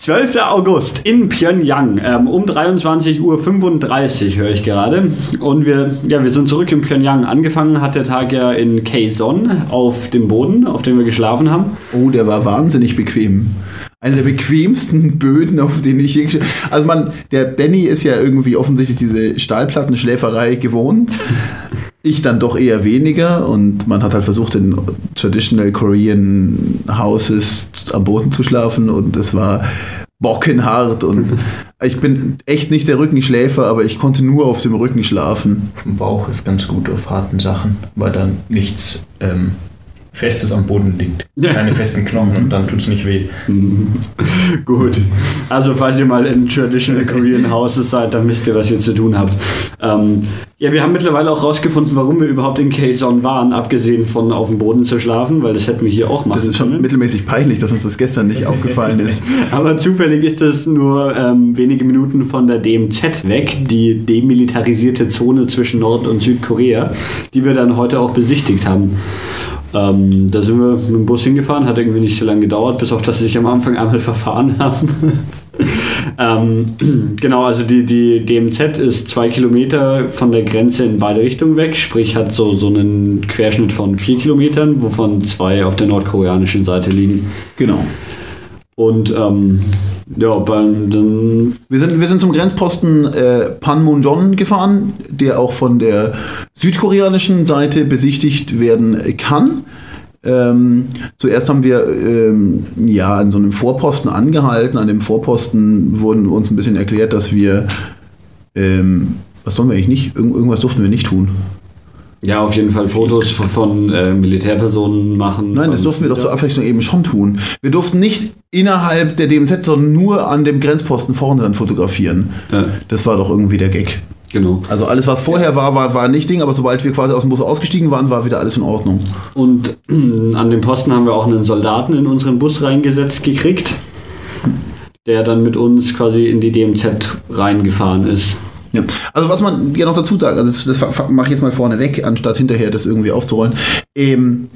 12. August in Pyongyang ähm, um 23.35 Uhr höre ich gerade. Und wir, ja, wir sind zurück in Pyongyang. Angefangen hat der Tag ja in Kaesong auf dem Boden, auf dem wir geschlafen haben. Oh, der war wahnsinnig bequem. Eine der bequemsten Böden, auf denen ich je gesch- Also man, der Danny ist ja irgendwie offensichtlich diese Stahlplattenschläferei gewohnt. Ich dann doch eher weniger und man hat halt versucht, in Traditional Korean Houses am Boden zu schlafen und es war bockenhart und ich bin echt nicht der Rückenschläfer, aber ich konnte nur auf dem Rücken schlafen. Vom Bauch ist ganz gut auf harten Sachen, weil dann nichts ähm, Festes am Boden liegt. Keine festen Knochen und dann tut es nicht weh. Gut. Also, falls ihr mal in Traditional Korean Houses seid, dann wisst ihr, was ihr zu tun habt. Ähm, ja, wir haben mittlerweile auch rausgefunden, warum wir überhaupt in Kaesong waren, abgesehen von auf dem Boden zu schlafen, weil das hätten wir hier auch machen Das ist schon können. mittelmäßig peinlich, dass uns das gestern nicht aufgefallen ist. Aber zufällig ist es nur ähm, wenige Minuten von der DMZ weg, die demilitarisierte Zone zwischen Nord- und Südkorea, die wir dann heute auch besichtigt haben. Ähm, da sind wir mit dem Bus hingefahren, hat irgendwie nicht so lange gedauert, bis auf dass sie sich am Anfang einmal verfahren haben. ähm, genau, also die, die DMZ ist zwei Kilometer von der Grenze in beide Richtungen weg, sprich hat so, so einen Querschnitt von vier Kilometern, wovon zwei auf der nordkoreanischen Seite liegen. Genau. Und ähm, ja, beim, dann, Wir sind, wir sind zum Grenzposten äh, Panmunjom gefahren, der auch von der südkoreanischen Seite besichtigt werden kann. Ähm, zuerst haben wir ähm, ja an so einem Vorposten angehalten. An dem Vorposten wurden uns ein bisschen erklärt, dass wir ähm, was sollen wir eigentlich nicht? Irgend, irgendwas durften wir nicht tun. Ja, auf jeden Fall Fotos von, von äh, Militärpersonen machen. Nein, das durften wir doch zur Abwechslung eben schon tun. Wir durften nicht innerhalb der DMZ, sondern nur an dem Grenzposten vorne dann fotografieren. Ja, Das war doch irgendwie der Gag. genau. Also alles, was vorher war, war, war nicht Ding, aber sobald wir quasi aus dem Bus ausgestiegen waren, war wieder alles in Ordnung. Und an dem Posten haben wir auch einen Soldaten in unseren Bus reingesetzt gekriegt, der dann mit uns quasi in die DMZ reingefahren ist. Ja. Also was man ja noch dazu sagt, also das, mache ich jetzt mal vorne weg, anstatt hinterher das irgendwie aufzurollen. Ähm,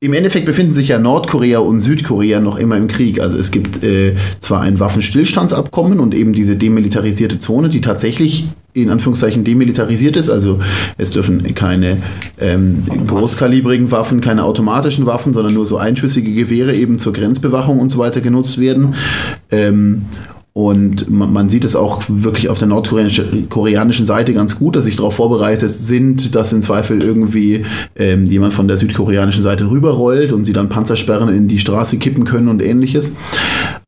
Im Endeffekt befinden sich ja Nordkorea und Südkorea noch immer im Krieg. Also es gibt äh, zwar ein Waffenstillstandsabkommen und eben diese demilitarisierte Zone, die tatsächlich in Anführungszeichen demilitarisiert ist. Also es dürfen keine ähm, großkalibrigen Waffen, keine automatischen Waffen, sondern nur so einschüssige Gewehre eben zur Grenzbewachung und so weiter genutzt werden. Ähm, und man, sieht es auch wirklich auf der nordkoreanischen koreanischen Seite ganz gut, dass sich darauf vorbereitet sind, dass im Zweifel irgendwie ähm, jemand von der südkoreanischen Seite rüberrollt und sie dann Panzersperren in die Straße kippen können und ähnliches.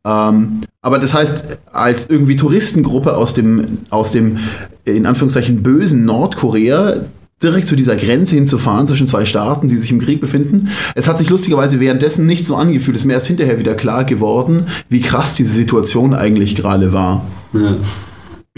Ähm, aber das heißt, als irgendwie Touristengruppe aus dem, aus dem in Anführungszeichen bösen Nordkorea direkt zu dieser Grenze hinzufahren zwischen zwei Staaten, die sich im Krieg befinden. Es hat sich lustigerweise währenddessen nicht so angefühlt. Es ist mir erst hinterher wieder klar geworden, wie krass diese Situation eigentlich gerade war. Ja.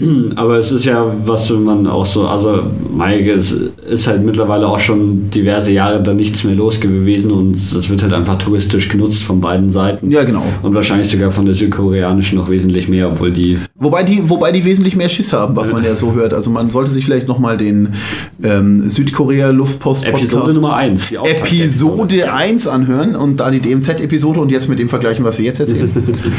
Aber es ist ja, was man auch so, also Maike, es ist halt mittlerweile auch schon diverse Jahre da nichts mehr los gewesen und es wird halt einfach touristisch genutzt von beiden Seiten. Ja, genau. Und wahrscheinlich sogar von der südkoreanischen noch wesentlich mehr, obwohl die Wobei die, wobei die wesentlich mehr Schiss haben, was man ja so hört. Also man sollte sich vielleicht nochmal den ähm, Südkorea-Luftpost-Podcast Episode Nummer 1, die Episode 1 anhören und da die DMZ-Episode und jetzt mit dem vergleichen, was wir jetzt erzählen.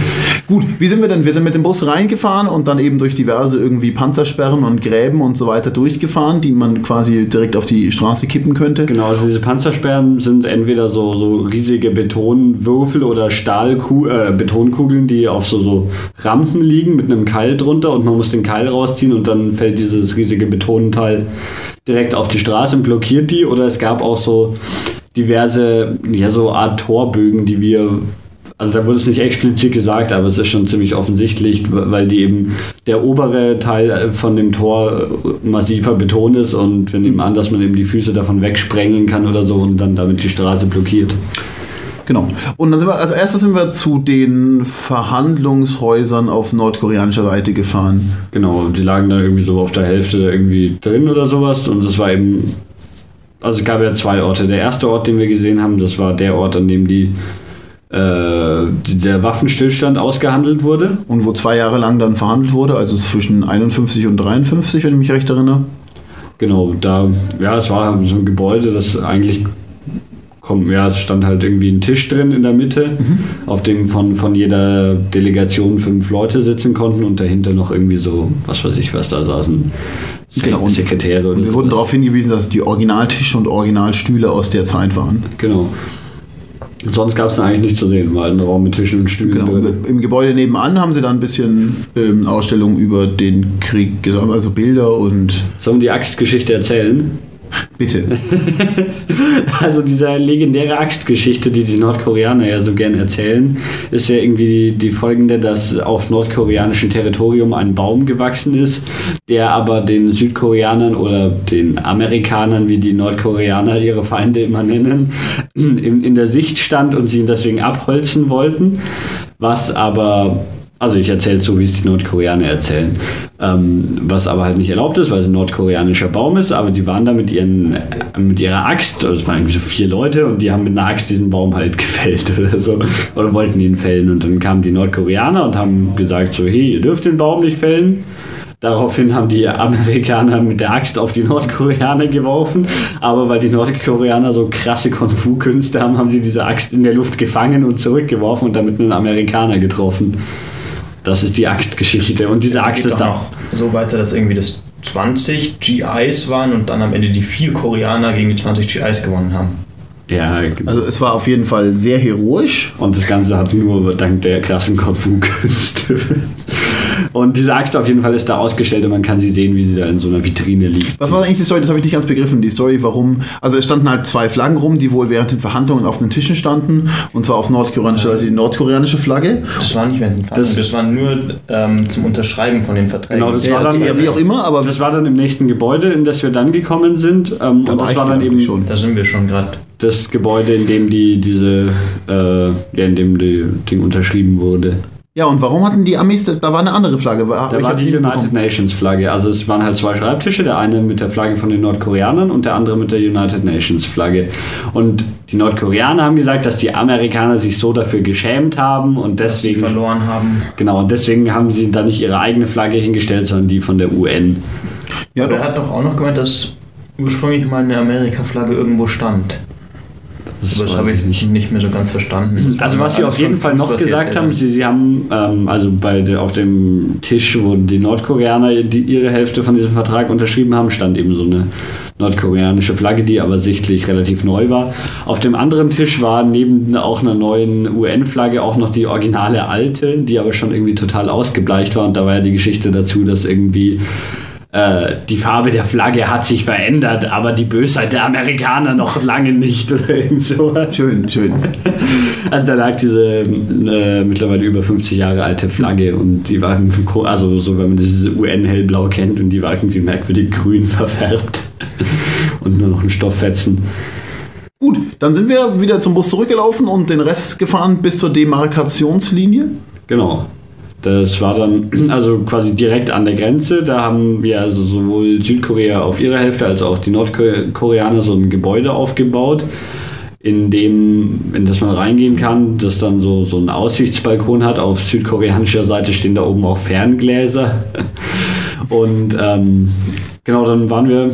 Gut, wie sind wir denn? Wir sind mit dem Bus reingefahren und dann eben durch diverse irgendwie Panzersperren und Gräben und so weiter durchgefahren, die man quasi direkt auf die Straße kippen könnte. Genau, also diese Panzersperren sind entweder so, so riesige Betonwürfel oder Stahlku äh, Betonkugeln, die auf so, so Rampen liegen mit einem Keil drunter und man muss den Keil rausziehen und dann fällt dieses riesige Betonteil direkt auf die Straße und blockiert die. Oder es gab auch so diverse, ja, so Art Torbögen, die wir also da wurde es nicht explizit gesagt, aber es ist schon ziemlich offensichtlich, weil die eben der obere Teil von dem Tor massiver Beton ist und wir nehmen an, dass man eben die Füße davon wegsprengen kann oder so und dann damit die Straße blockiert. Genau. Und dann sind wir, als erstes sind wir zu den Verhandlungshäusern auf nordkoreanischer Seite gefahren. Genau, die lagen da irgendwie so auf der Hälfte irgendwie drin oder sowas und das war eben, also es gab ja zwei Orte. Der erste Ort, den wir gesehen haben, das war der Ort, an dem die äh, der Waffenstillstand ausgehandelt wurde. Und wo zwei Jahre lang dann verhandelt wurde, also zwischen 51 und 53, wenn ich mich recht erinnere. Genau, da, ja, es war so ein Gebäude, das eigentlich kommt, ja, es stand halt irgendwie ein Tisch drin in der Mitte, Mhm. auf dem von, von jeder Delegation fünf Leute sitzen konnten und dahinter noch irgendwie so, was weiß ich, was da saßen. Se Genau, und- Sekretäre Und wir wurden sowas. darauf hingewiesen, dass die Originaltische und Originalstühle aus der Zeit waren. Genau. Sonst gab es eigentlich nichts zu sehen, war ein Raum mit Tischen und Stühlen Genau. Im Gebäude nebenan haben sie dann ein bisschen ähm, Ausstellungen über den Krieg, also Bilder und Sollen die Axtgeschichte erzählen? Bitte. Also diese legendäre Axtgeschichte, die die Nordkoreaner ja so gern erzählen, ist ja irgendwie die folgende, dass auf nordkoreanischem Territorium ein Baum gewachsen ist, der aber den Südkoreanern oder den Amerikanern, wie die Nordkoreaner ihre Feinde immer nennen, in, in der Sicht stand und sie ihn deswegen abholzen wollten, was aber also ich erzähle so, wie es die Nordkoreaner erzählen. Ähm, was aber halt nicht erlaubt ist, weil es ein nordkoreanischer Baum ist, aber die waren da mit, ihren, mit ihrer Axt, also es waren irgendwie so vier Leute und die haben mit einer Axt diesen Baum halt gefällt oder so. Oder wollten ihn fällen. Und dann kamen die Nordkoreaner und haben gesagt so, hey, ihr dürft den Baum nicht fällen. Daraufhin haben die Amerikaner mit der Axt auf die Nordkoreaner geworfen, aber weil die Nordkoreaner so krasse Kung-Fu-Künste haben, haben sie diese Axt in der Luft gefangen und zurückgeworfen und damit einen Amerikaner getroffen. Das ist die Axtgeschichte. Und diese Axt Geht ist auch so weiter, dass irgendwie das 20 GIs waren und dann am Ende die vier Koreaner gegen die 20 GIs gewonnen haben. Ja, genau. Also es war auf jeden Fall sehr heroisch. Und das Ganze hat nur dank der krassen Kung-Fu-Künste. Und diese Axt auf jeden Fall ist da ausgestellt und man kann sie sehen, wie sie da in so einer Vitrine liegt. Was war eigentlich die Story? Das habe ich nicht ganz begriffen. Die Story, warum. Also es standen halt zwei Flaggen rum, die wohl während den Verhandlungen auf den Tischen standen. Und zwar auf nordkoreanischer, also die nordkoreanische Flagge. Das war nicht während den Verhandlungen, das, war nur ähm, zum Unterschreiben von den Verträgen. Genau, das Ja, war dann, ja, wie auch immer, aber Das war dann im nächsten Gebäude, in das wir dann gekommen sind. Ähm, Da und war das war dann eben schon. da sind wir schon gerade. das Gebäude, in dem die diese, äh, ja, in dem die Ding unterschrieben wurde. Ja, und warum hatten die Amis, da war eine andere Flagge. War, Da ich war die United. Nations Flagge. Also es waren halt zwei Schreibtische, der eine mit der Flagge von den Nordkoreanern und der andere mit der United Nations Flagge. Und die Nordkoreaner haben gesagt, dass die Amerikaner sich so dafür geschämt haben und dass sie deswegen verloren haben. genau und deswegen haben sie da nicht ihre eigene Flagge hingestellt, sondern die von der UN. Ja, Aber doch. er hat doch auch noch gemeint, dass ursprünglich mal eine Amerika-Flagge irgendwo stand. Das, das habe ich nicht. nicht mehr so ganz verstanden. Also was sie auf jeden Fall noch gesagt haben, sie, sie haben ähm, also bei der, auf dem Tisch, wo die Nordkoreaner die, ihre Hälfte von diesem Vertrag unterschrieben haben, stand eben so eine nordkoreanische Flagge, die aber sichtlich relativ neu war. Auf dem anderen Tisch war neben auch einer neuen UN-Flagge auch noch die originale alte, die aber schon irgendwie total ausgebleicht war und da war ja die Geschichte dazu, dass irgendwie äh, die Farbe der Flagge hat sich verändert, aber die Bösheit der Amerikaner noch lange nicht oder irgend sowas. Schön, schön. Also da lag diese äh, mittlerweile über 50 Jahre alte Flagge und die war, also so wenn man dieses UN-Hellblau kennt und die war irgendwie merkwürdig grün verfärbt und nur noch ein Stofffetzen. Gut, dann sind wir wieder zum Bus zurückgelaufen und den Rest gefahren bis zur Demarkationslinie. Genau. Das war dann also quasi direkt an der Grenze. Da haben wir also sowohl Südkorea auf ihrer Hälfte als auch die Nordkoreaner so ein Gebäude aufgebaut, in dem, in das man reingehen kann, das dann so, so einen Aussichtsbalkon hat. Auf südkoreanischer Seite stehen da oben auch Ferngläser. Und ähm, genau, dann waren wir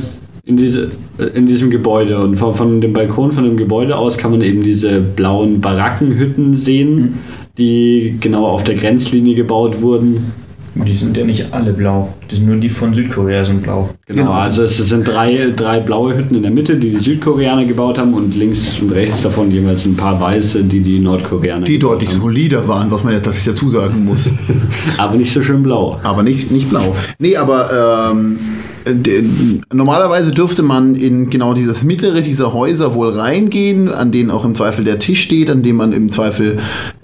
in, diese, in diesem Gebäude und von, von dem Balkon von dem Gebäude aus kann man eben diese blauen Barackenhütten sehen, die genau auf der Grenzlinie gebaut wurden. Die sind ja nicht alle blau. Die sind nur die von Südkorea sind blau. Genau, Genau. also es sind drei, drei blaue Hütten in der Mitte, die die Südkoreaner gebaut haben und links und rechts davon jeweils ein paar weiße, die die Nordkoreaner Die deutlich haben. solider waren, was man ja tatsächlich dazu sagen muss. Aber nicht so schön blau. aber nicht, nicht blau. Nee, aber ähm, normalerweise dürfte man in genau dieses mittlere dieser Häuser wohl reingehen, an denen auch im Zweifel der Tisch steht, an dem man im Zweifel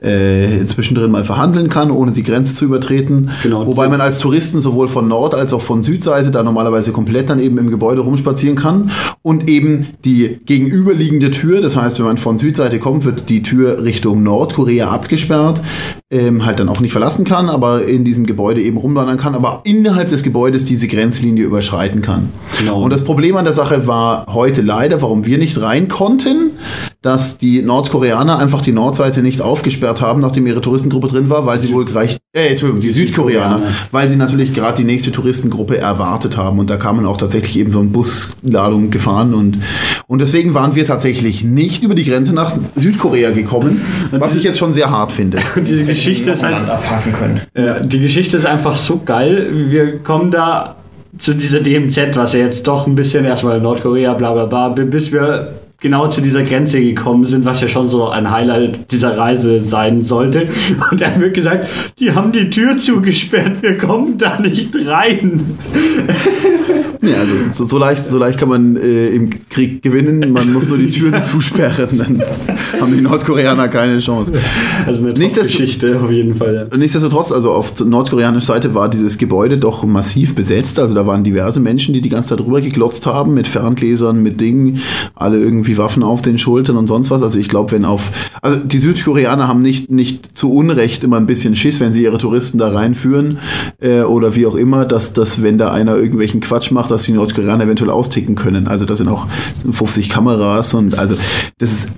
äh, zwischendrin mal verhandeln kann, ohne die Grenze zu übertreten. Genau. Wobei man als Touristen sowohl von Nord- als auch von Südseite da normalerweise komplett dann eben im Gebäude rumspazieren kann. Und eben die gegenüberliegende Tür, das heißt, wenn man von Südseite kommt, wird die Tür Richtung Nordkorea abgesperrt, ähm, halt dann auch nicht verlassen kann, aber in diesem Gebäude eben rumwandern kann, aber innerhalb des Gebäudes diese Grenzlinie überschreiten kann. Genau. Und das Problem an der Sache war heute leider, warum wir nicht rein konnten, dass die Nordkoreaner einfach die Nordseite nicht aufgesperrt haben, nachdem ihre Touristengruppe drin war, weil sie wohl gleich, äh, Entschuldigung, die Südkoreaner, weil sie natürlich gerade die nächste Touristengruppe erwartet haben und da kamen auch tatsächlich eben so ein Busladung gefahren und, und deswegen waren wir tatsächlich nicht über die Grenze nach Südkorea gekommen, was ich jetzt schon sehr hart finde. Und diese Geschichte ist halt, Land abhaken können. Ja, die Geschichte ist einfach so geil. Wir kommen da zu dieser DMZ, was ja jetzt doch ein bisschen erstmal Nordkorea, bla bla bla, bis wir genau zu dieser Grenze gekommen sind, was ja schon so ein Highlight dieser Reise sein sollte. Und dann wird gesagt, die haben die Tür zugesperrt, wir kommen da nicht rein. Ja, also so, so, leicht, so leicht kann man äh, im Krieg gewinnen, man muss nur die Türen zusperren, dann haben die Nordkoreaner keine Chance. Also eine Geschichte auf jeden Fall. ja. Nichtsdestotrotz, also auf nordkoreanischer Seite war dieses Gebäude doch massiv besetzt. Also da waren diverse Menschen, die die ganze Zeit drüber geglotzt haben, mit Ferngläsern, mit Dingen, alle irgendwie Waffen auf den Schultern und sonst was. Also ich glaube, wenn auf, also die Südkoreaner haben nicht, nicht zu Unrecht immer ein bisschen Schiss, wenn sie ihre Touristen da reinführen äh, oder wie auch immer, dass, dass wenn da einer irgendwelchen Quatsch macht, dass die Nordkoreaner eventuell austicken können. Also da sind auch 50 Kameras und also das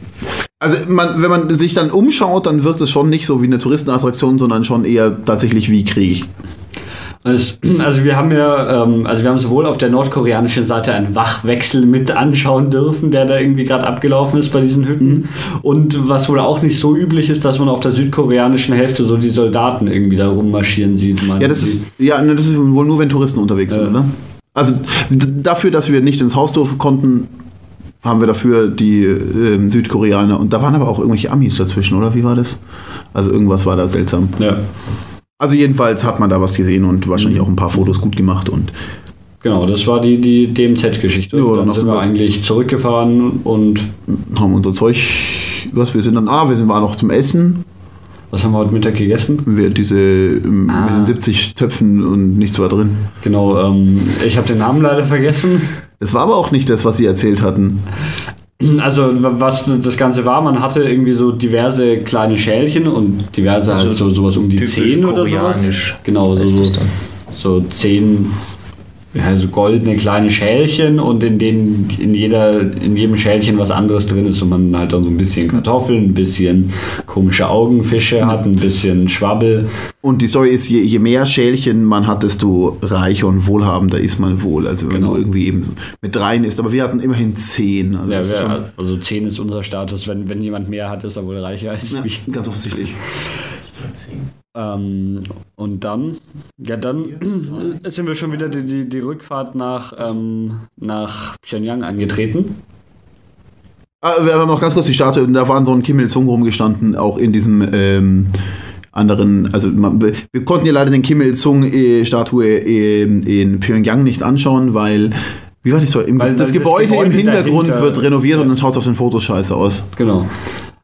also man, wenn man sich dann umschaut, dann wirkt es schon nicht so wie eine Touristenattraktion, sondern schon eher tatsächlich wie Krieg. Es- Also wir haben ja, ähm, also wir haben sowohl auf der nordkoreanischen Seite einen Wachwechsel mit anschauen dürfen, der da irgendwie gerade abgelaufen ist bei diesen Hütten. Und was wohl auch nicht so üblich ist, dass man auf der südkoreanischen Hälfte so die Soldaten irgendwie da rummarschieren sieht. meinen Ja, das ist ja ne, das ist wohl nur, wenn Touristen unterwegs sind, oder? Also dafür, dass wir nicht ins Hausdorf konnten, haben wir dafür die ähm, Südkoreaner und da waren aber auch irgendwelche Amis dazwischen, oder wie war das? Also irgendwas war da seltsam. Ja, Also jedenfalls hat man da was gesehen und wahrscheinlich auch ein paar Fotos gut gemacht und genau, das war die, die DMZ-Geschichte. Ja, Und dann sind wir eigentlich zurückgefahren und haben unser Zeug, was wir sind dann, ah, wir sind waren noch zum Essen, was haben wir heute Mittag gegessen? wir diese ähm, Ah. mit den 70 Töpfen und nichts war drin. Genau, ähm, ich habe den Namen leider vergessen. Das war aber auch nicht das, was sie erzählt hatten. Also was das Ganze war, man hatte irgendwie so diverse kleine Schälchen und diverse Also heißt so sowas um die 10 oder sowas. Genau, so, so, 10 ja, so goldene kleine Schälchen und in denen in jeder in jedem Schälchen was anderes drin ist und man halt dann so ein bisschen Kartoffeln, ein bisschen komische Augenfische hat, ein bisschen Schwabbel. Und die Story ist, je, je mehr Schälchen man hat, desto reicher und wohlhabender ist man wohl. Also wenn Genau. man irgendwie eben so mit dreien ist. Aber wir hatten immerhin zehn. Also Ja, wer, also 10 ist unser Status, wenn, wenn jemand mehr hat, ist er wohl reicher als ja, wir. ganz offensichtlich. Ähm, und dann, ja, dann sind wir schon wieder die, die, die Rückfahrt nach, ähm, nach Pyongyang angetreten. Ah, wir haben noch ganz kurz die Statue. und Da waren so ein Kim Il-sung rumgestanden, auch in diesem ähm, anderen. Also man, wir, konnten ja leider den Kim Il-sung-Statue in, in Pyongyang nicht anschauen, weil. Wie war die Story? Im, das, das Gebäude Gebäude im Hintergrund dahinter- wird renoviert und dann schaut es auf den Fotos scheiße aus. Genau.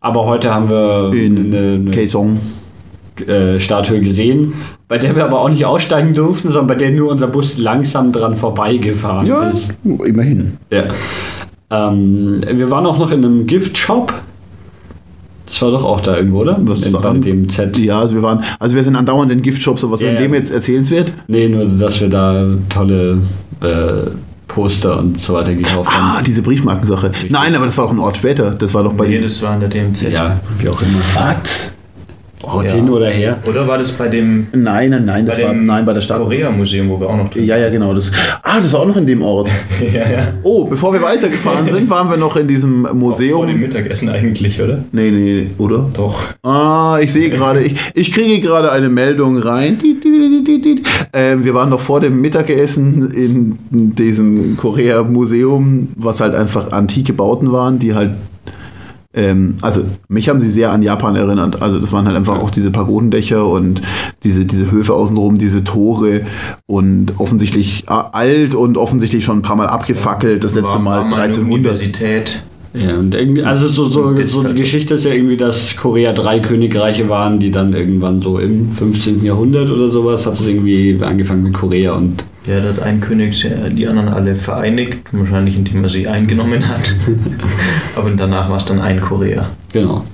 Aber heute haben wir In eine, eine Kaesong. Äh, Statue gesehen, bei der wir aber auch nicht aussteigen durften, sondern bei der nur unser Bus langsam dran vorbeigefahren Ja, ist. immerhin. Ja. Ähm, wir waren auch noch in einem Gift-Shop. Das war doch auch da irgendwo, oder? Was ist in, bei dem Z. Ja, also wir waren, also wir sind andauernd in Giftshops, aber was Ja, in dem jetzt erzählenswert? Nee, nur dass wir da tolle äh, Poster und so weiter gekauft Ah, haben. diese Briefmarkensache. Nein, aber das war auch ein Ort später. Das war doch bei Nee, das war in der DMZ. Ja, wie auch immer. Was? Ort Ja. hin oder her. Oder war das bei dem, Nein, nein, nein, das bei war dem nein bei der Stadt. Korea-Museum, wo wir auch noch drin Ja, ja, genau. Das, ah, das war auch noch in dem Ort. ja, ja. Oh, bevor wir weitergefahren sind, waren wir noch in diesem Vor dem Museum. Mittagessen eigentlich, oder? Nee, nee, oder? Doch. Ah, ich sehe gerade, ich, ich kriege gerade eine Meldung rein. Ähm, wir waren noch vor dem Mittagessen in diesem Korea-Museum, was halt einfach antike Bauten waren, die halt. Ähm, also, mich haben sie sehr an Japan erinnert. Also, das waren halt einfach auch diese Pagodendächer und diese, diese Höfe außenrum, diese Tore und offensichtlich alt und offensichtlich schon ein paar Mal abgefackelt. Das letzte War- Mal war eine 1300. Universität. Ja, und irgendwie, also so, so, so die halt. Geschichte ist ja irgendwie, dass Korea drei Königreiche waren, die dann irgendwann so im 15. Jahrhundert oder sowas hat es irgendwie angefangen mit Korea und Ja, da hat ein König die anderen alle vereinigt, wahrscheinlich indem er sie eingenommen hat. Aber danach war es dann ein Korea. genau.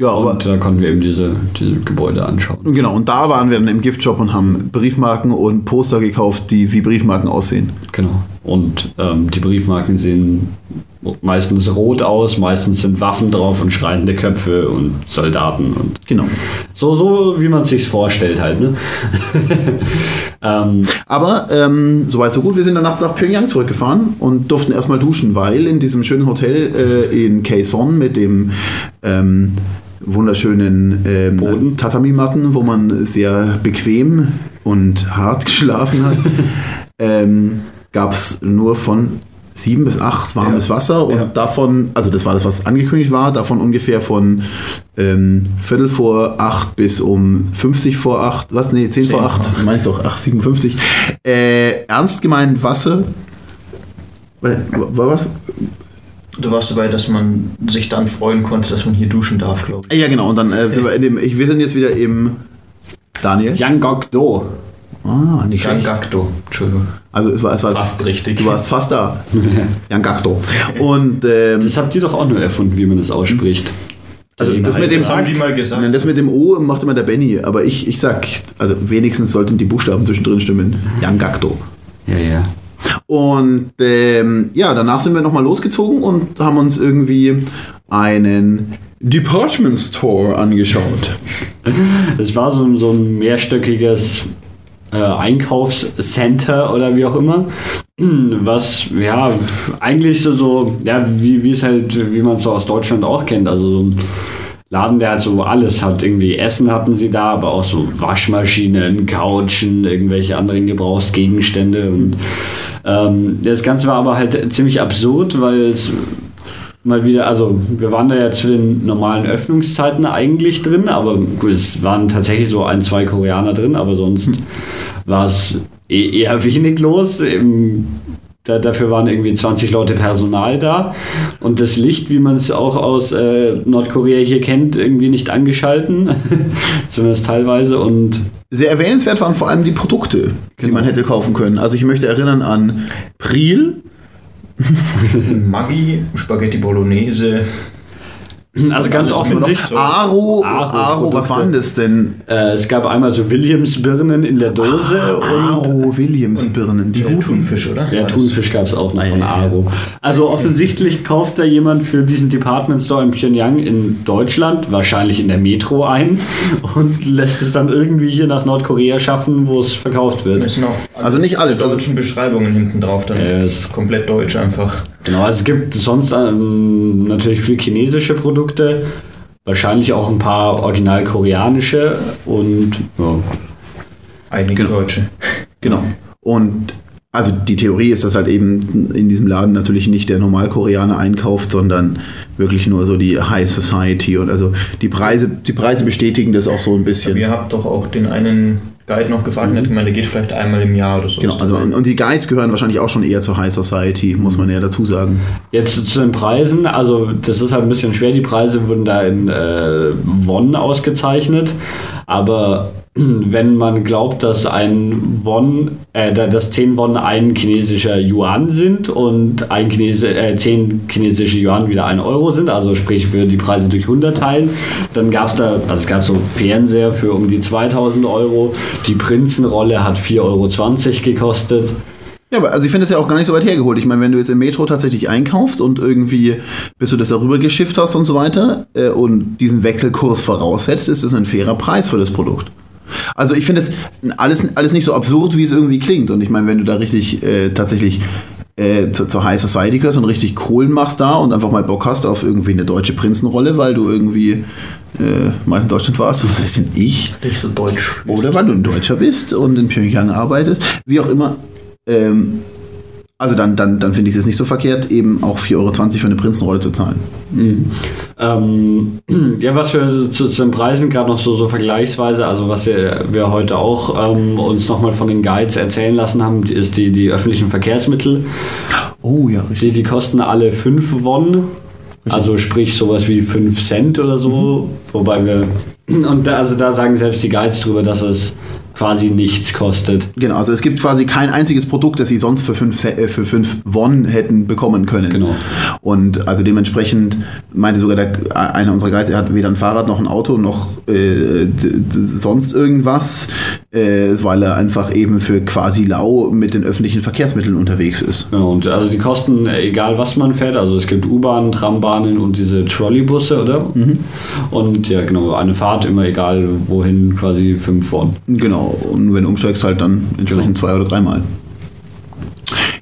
Ja, aber. Und da konnten wir eben diese, diese Gebäude anschauen. Genau, und da waren wir dann im Giftshop und haben Briefmarken und Poster gekauft, die wie Briefmarken aussehen. Genau. Und ähm, die Briefmarken sehen meistens rot aus, meistens sind Waffen drauf und schreiende Köpfe und Soldaten und Genau. so, so wie man sich vorstellt halt. Ne? ähm, Aber ähm, soweit so gut. Wir sind danach nach Pyongyang zurückgefahren und durften erstmal duschen, weil in diesem schönen Hotel äh, in Kaesong mit dem ähm, wunderschönen ähm, Boden. Tatami-Matten, wo man sehr bequem und hart geschlafen hat, ähm, gab es nur von sieben bis acht warmes Ja. Wasser und Ja. davon, also das war das, was angekündigt war, davon ungefähr von ähm, Viertel vor acht bis um 50 vor acht, was? Nee, 10 vor Zehn acht, vor acht. meine ich doch, ach, 57. Äh, ernst gemeint Wasser. War was? Du warst dabei, dass man sich dann freuen konnte, dass man hier duschen darf, glaube ich. Ja, genau. Und dann äh, sind wir in dem, ich, wir sind jetzt wieder im Daniel. Yanggok-do. Ah, nicht schlecht. Gangakto, Entschuldigung. Also es war, es war Fast richtig. Du warst fast da. Yangakto. Und ähm, Das habt ihr doch auch nur erfunden, wie man das ausspricht. also das mit dem Das haben die mal gesagt. Nein, das mit dem O macht immer der Benny, aber ich, ich sag, also wenigstens sollten die Buchstaben zwischendrin stimmen. Yangakto. Ja, ja. Und ähm, ja, danach sind wir nochmal losgezogen und haben uns irgendwie einen Department Store angeschaut. Es war so, ein- so ein mehrstöckiges äh, Einkaufscenter oder wie auch immer. Was, ja, eigentlich so, so ja, wie, es halt, wie man es so aus Deutschland auch kennt. Also so ein Laden, der halt so alles hat. Irgendwie Essen hatten sie da, aber auch so Waschmaschinen, Couchen, irgendwelche anderen Gebrauchsgegenstände. Und ähm, das Ganze war aber halt ziemlich absurd, weil es mal wieder, also wir waren da ja zu den normalen Öffnungszeiten eigentlich drin, aber gut, es waren tatsächlich so ein, zwei Koreaner drin, aber sonst war es eh- eher wenig los. Im, da, dafür waren irgendwie 20 Leute Personal da und das Licht, wie man es auch aus äh, Nordkorea hier kennt, irgendwie nicht angeschalten, zumindest teilweise und Sehr erwähnenswert waren vor allem die Produkte, die Genau. man hätte kaufen können. Also ich möchte erinnern an Priel, Maggi, Spaghetti Bolognese. Also ganz offensichtlich. So. Aro, Aro Aro, was Produkte. war denn das denn? Äh, es gab einmal so Williams-Birnen in der Dose und Aro Williams Birnen, die guten. Thunfisch, oder? Ja? Thunfisch gab es auch noch Ah, von. Aro. Also offensichtlich kauft da jemand für diesen Department Store in Pyongyang in Deutschland, wahrscheinlich in der Metro ein und lässt es dann irgendwie hier nach Nordkorea schaffen, wo es verkauft wird. Also nicht alles, die also- deutschen Beschreibungen hinten drauf, dann Ja, ist es- komplett deutsch einfach. Genau, also es gibt sonst ähm, natürlich viel chinesische Produkte, wahrscheinlich auch ein paar original koreanische und ja, Einige Genau. Deutsche. Genau. Und also die Theorie ist, dass halt eben in diesem Laden natürlich nicht der Normalkoreaner einkauft, sondern wirklich nur so die High Society und also die Preise, die Preise bestätigen das auch so ein bisschen. Aber ihr habt doch auch den einen Guide noch gefragt, der hat gemeint, der geht vielleicht einmal im Jahr oder so. Genau, also und, und die Guides gehören wahrscheinlich auch schon eher zur High Society, muss man ja dazu sagen. Jetzt zu den Preisen, also das ist halt ein bisschen schwer, die Preise wurden da in äh, Won ausgezeichnet, aber wenn man glaubt, dass ein Won, äh, da- dass 10 Won ein chinesischer Yuan sind und ein Chinese, äh, 10 chinesische Yuan wieder ein Euro sind, also sprich wir die Preise durch 100 teilen, dann gab es da, also es gab so Fernseher für um die 2000 Euro, die Prinzenrolle hat 4,20 Euro gekostet. Ja, aber also ich finde es ja auch gar nicht so weit hergeholt. Ich meine, wenn du jetzt im Metro tatsächlich einkaufst und irgendwie, bis du das darüber geschifft hast und so weiter äh, und diesen Wechselkurs voraussetzt, ist das ein fairer Preis für das Produkt. Also ich finde es alles, alles nicht so absurd, wie es irgendwie klingt. Und ich meine, wenn du da richtig äh, tatsächlich äh, zu, zur High Society gehörst und richtig Kohlen machst da und einfach mal Bock hast auf irgendwie eine deutsche Prinzenrolle, weil du irgendwie äh, mal in Deutschland warst, was weiß denn ich? Nicht so deutsch. Oder weil du ein Deutscher bist und in Pyongyang arbeitest. Wie auch immer. Ähm, also dann, dann, dann finde ich es nicht so verkehrt, eben auch 4,20 Euro für eine Prinzenrolle zu zahlen. Ähm, ja, was wir zu, zu den Preisen gerade noch so, so vergleichsweise, also was wir, wir heute auch ähm, uns nochmal von den Guides erzählen lassen haben, ist die, die öffentlichen Verkehrsmittel. Oh ja, Die, die kosten alle 5 Won, also sprich sowas wie 5 Cent oder so, wobei wir, und da, also da sagen selbst die Guides drüber, dass es quasi nichts kostet. Genau, also es gibt quasi kein einziges Produkt, das sie sonst für 5 äh, für fünf Won hätten bekommen können. Genau. Und also dementsprechend meinte sogar der, einer unserer Guides, er hat weder ein Fahrrad noch ein Auto noch äh, sonst irgendwas, äh, weil er einfach eben für quasi lau mit den öffentlichen Verkehrsmitteln unterwegs ist. Genau, und also die kosten, äh, egal was man fährt, also es gibt U-Bahnen, Trambahnen und diese Trolleybusse, oder? Und ja, genau, eine Fahrt immer egal wohin, quasi 5 Won. Genau, und wenn du umsteigst, halt dann entsprechend zwei oder dreimal.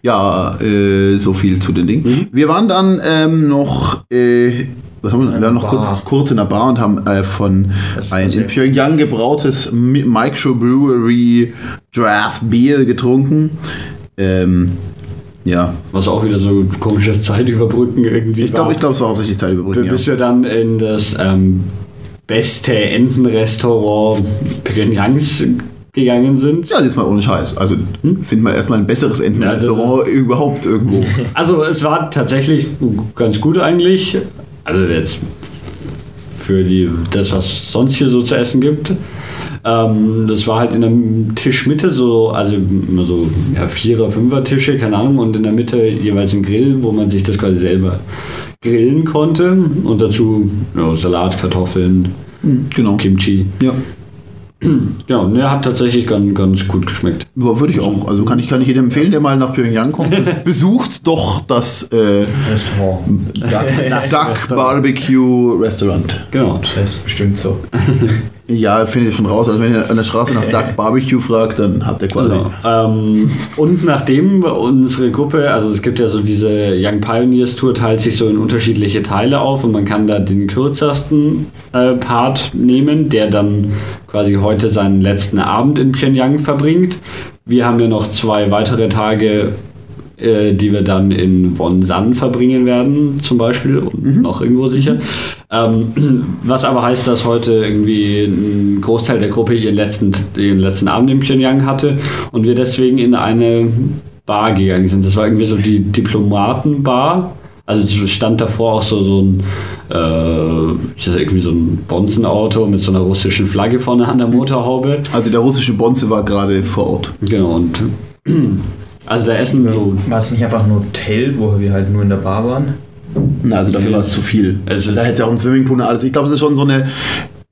Ja, äh, so viel zu den Dingen. Wir waren dann ähm, noch, äh, was haben wir, wir waren noch kurz, kurz in der Bar und haben äh, von ein in Pyongyang gebrautes Mi- Microbrewery Draft Beer getrunken. Ähm, ja, Was auch wieder so komisches Zeitüberbrücken irgendwie ich glaube, war. ich glaube, es war hauptsächlich Zeit überbrücken. Bis Ja. wir dann in das ähm, beste Entenrestaurant Pyongyangs gegangen sind. ja, jetzt mal ohne Scheiß. Also, find mal erstmal ein besseres Entenrestaurant überhaupt irgendwo. Also es war tatsächlich ganz gut eigentlich. Also jetzt für die, das, was sonst hier so zu essen gibt. Ähm, das war halt in der Tischmitte so, also immer so ja, Vierer-, Fünfer-Tische, keine Ahnung, und in der Mitte jeweils ein Grill, wo man sich das quasi selber grillen konnte. Und dazu ja, Salat, Kartoffeln, Genau. Kimchi. Ja. Ja, und der hat tatsächlich ganz, ganz gut geschmeckt. Ja, würde ich auch. Also kann ich, kann ich jedem empfehlen, der mal nach Pyongyang kommt. Besucht doch das äh, Restaurant. Duck, Duck Barbecue Restaurant. Genau. Das heißt bestimmt so. Ja, findet ihr schon raus. Also wenn ihr an der Straße nach Duck Barbecue fragt, dann habt ihr quasi. Genau. Ähm, und nachdem unsere Gruppe, also es gibt ja so diese Young Pioneers Tour, teilt sich so in unterschiedliche Teile auf und man kann da den kürzesten äh, Part nehmen, der dann quasi heute seinen letzten Abend in Pyongyang verbringt. Wir haben ja noch zwei weitere Tage, äh, die wir dann in Wonsan verbringen werden, zum Beispiel, und noch irgendwo sicher. Ähm, was aber heißt, dass heute irgendwie ein Großteil der Gruppe ihren letzten, ihren letzten Abend in Pyongyang hatte und wir deswegen in eine Bar gegangen sind. Das war irgendwie so die Diplomatenbar. Also es stand davor auch so, so ein äh, irgendwie so ein Bonzenauto mit so einer russischen Flagge vorne an der Motorhaube. Also der russische Bonze war gerade vor Ort. Genau, und also da essen so War es nicht einfach ein Hotel, wo wir halt nur in der Bar waren? Na, also dafür war es zu viel. Also- da hätte es ja auch einen Swimmingpool und alles. Ich glaube, es ist schon so eine.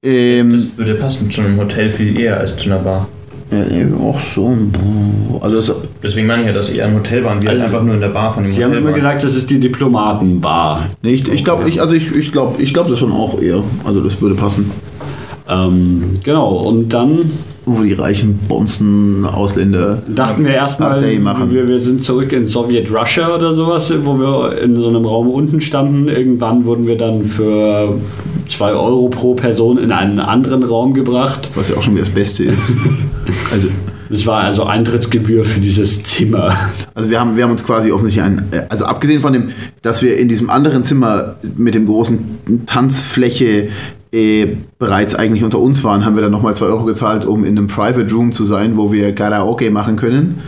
Ähm, Das würde passen zu einem Hotel viel eher als zu einer Bar. äh, auch so. Also das, Deswegen meine ich ja, dass sie eher ein Hotel waren, wir Also, einfach nur in der Bar von dem Sie Hotel haben immer waren. gesagt, das ist die Diplomatenbar. nee, ich, ich glaube, ich, also ich, ich glaube, ich glaube das schon auch eher. Also das würde passen. Ähm, genau, und dann Wo die reichen Bonzen Ausländer dachten wir erstmal, wir, wir sind zurück in Sowjet Russia oder sowas, wo wir in so einem Raum unten standen. Irgendwann wurden wir dann für 2 Euro pro Person in einen anderen Raum gebracht. was ja auch schon wieder das Beste ist. also, Das war also Eintrittsgebühr für dieses Zimmer. also wir haben, wir haben uns quasi offensichtlich ein, also abgesehen von dem, dass wir in diesem anderen Zimmer mit dem großen Tanzfläche äh, bereits eigentlich unter uns waren, haben wir dann nochmal 2 Euro gezahlt, um in einem Private Room zu sein, wo wir Karaoke machen können.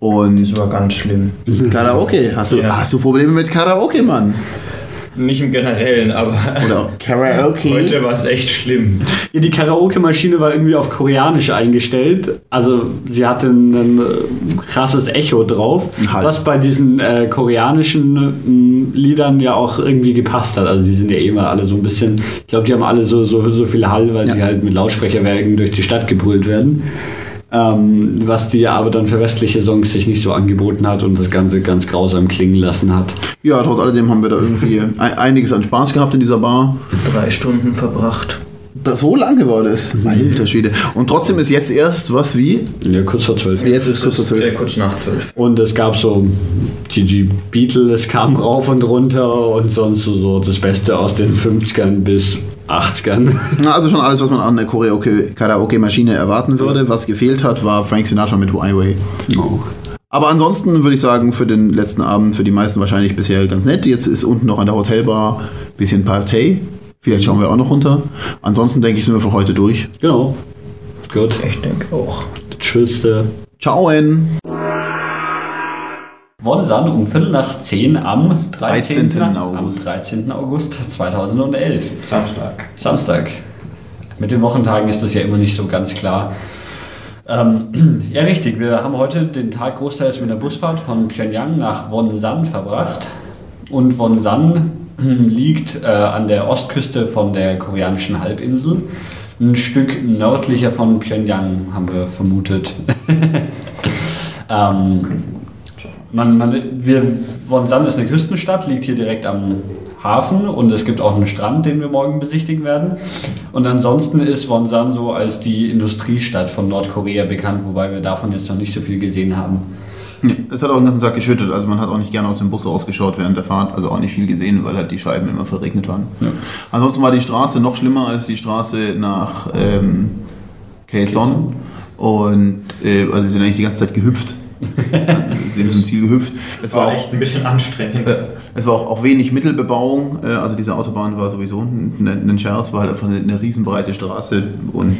Und Das war ganz schlimm. Karaoke, hast du, Ja. hast du Probleme mit Karaoke, Mann? Nicht im Generellen, aber Oder Karaoke? heute war es echt schlimm. Ja, die Karaoke-Maschine war irgendwie auf Koreanisch eingestellt. Also sie hatte ein, ein äh, krasses Echo drauf, Halt. was bei diesen äh, koreanischen ähm, Liedern ja auch irgendwie gepasst hat. Also die sind ja eh mal alle so ein bisschen, ich glaube, die haben alle so, so, so viel Hall, weil Ja. sie halt mit Lautsprecherwerken durch die Stadt gebrüllt werden. Ähm, was die aber dann für westliche Songs sich nicht so angeboten hat und das Ganze ganz grausam klingen lassen hat. Ja, trotz alledem haben wir da irgendwie ein, einiges an Spaß gehabt in dieser Bar. Drei Stunden verbracht. Das, so lange war das. Alter Schwede. Und trotzdem ist jetzt erst was wie? Ja, kurz vor zwölf. Jetzt ist kurz vor zwölf. kurz nach zwölf. Und es gab so die, die Beatles kamen rauf und runter und sonst so, so das Beste aus den 50ern bis 80ern. Na, Also schon alles, was man an der Karaoke- Karaoke-Maschine erwarten würde. Was gefehlt hat, war Frank Sinatra mit My Way. Oh. Aber ansonsten würde ich sagen, für den letzten Abend, für die meisten wahrscheinlich bisher ganz nett. Jetzt ist unten noch an der Hotelbar ein bisschen Partei. Vielleicht schauen wir auch noch runter. Ansonsten denke ich, sind wir für heute durch. Genau. Gut. Ich denke auch. Tschüss. Ciao! Wonsan um Viertel nach 10 am 13. 13. August. Am 13. August 2011. Samstag. Samstag. Mit den Wochentagen ist das ja immer nicht so ganz klar. Ähm, ja, richtig. Wir haben heute den Tag großteils mit der Busfahrt von Pyongyang nach Wonsan verbracht. Und Wonsan liegt äh, an der Ostküste von der koreanischen Halbinsel. Ein Stück nördlicher von Pyongyang, haben wir vermutet. ähm, man, man, wir, Wonsan ist eine Küstenstadt, liegt hier direkt am Hafen und es gibt auch einen Strand, den wir morgen besichtigen werden. Und ansonsten ist Wonsan so als die Industriestadt von Nordkorea bekannt, wobei wir davon jetzt noch nicht so viel gesehen haben. Es hat auch den ganzen Tag geschüttet, also man hat auch nicht gerne aus dem Bus rausgeschaut während der Fahrt, also auch nicht viel gesehen, weil halt die Scheiben immer verregnet waren. Ja. Ansonsten war die Straße noch schlimmer als die Straße nach ähm, Kaesong. Und äh, also wir sind eigentlich die ganze Zeit gehüpft. Wir sind zum Ziel gehüpft. Es war, war echt ein bisschen anstrengend. Äh, es war auch, auch wenig Mittelbebauung, äh, also diese Autobahn war sowieso ein, ein Scherz, war halt einfach eine, eine riesenbreite Straße und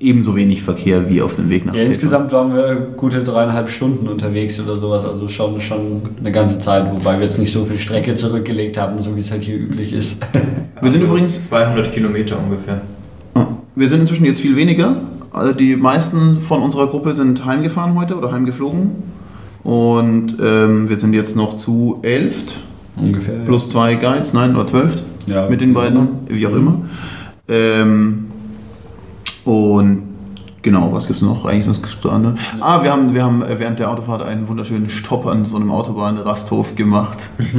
ebenso wenig Verkehr wie auf dem Weg nach ja, Insgesamt waren wir gute dreieinhalb Stunden unterwegs oder sowas, also schon, schon eine ganze Zeit, wobei wir jetzt nicht so viel Strecke zurückgelegt haben, so wie es halt hier üblich ist. Wir sind also übrigens 200 Kilometer ungefähr. Ah, wir sind inzwischen jetzt viel weniger. Also die meisten von unserer Gruppe sind heimgefahren heute oder heimgeflogen. Und ähm, wir sind jetzt noch zu elf. Ungefähr. Plus zwei Guides, nein, oder zwölf. Ja, mit den beiden, wie auch immer. Ähm, und genau, was gibt es noch? Eigentlich sonst gibt es andere. Ah, wir haben, wir haben während der Autofahrt einen wunderschönen Stopp an so einem Autobahnrasthof gemacht.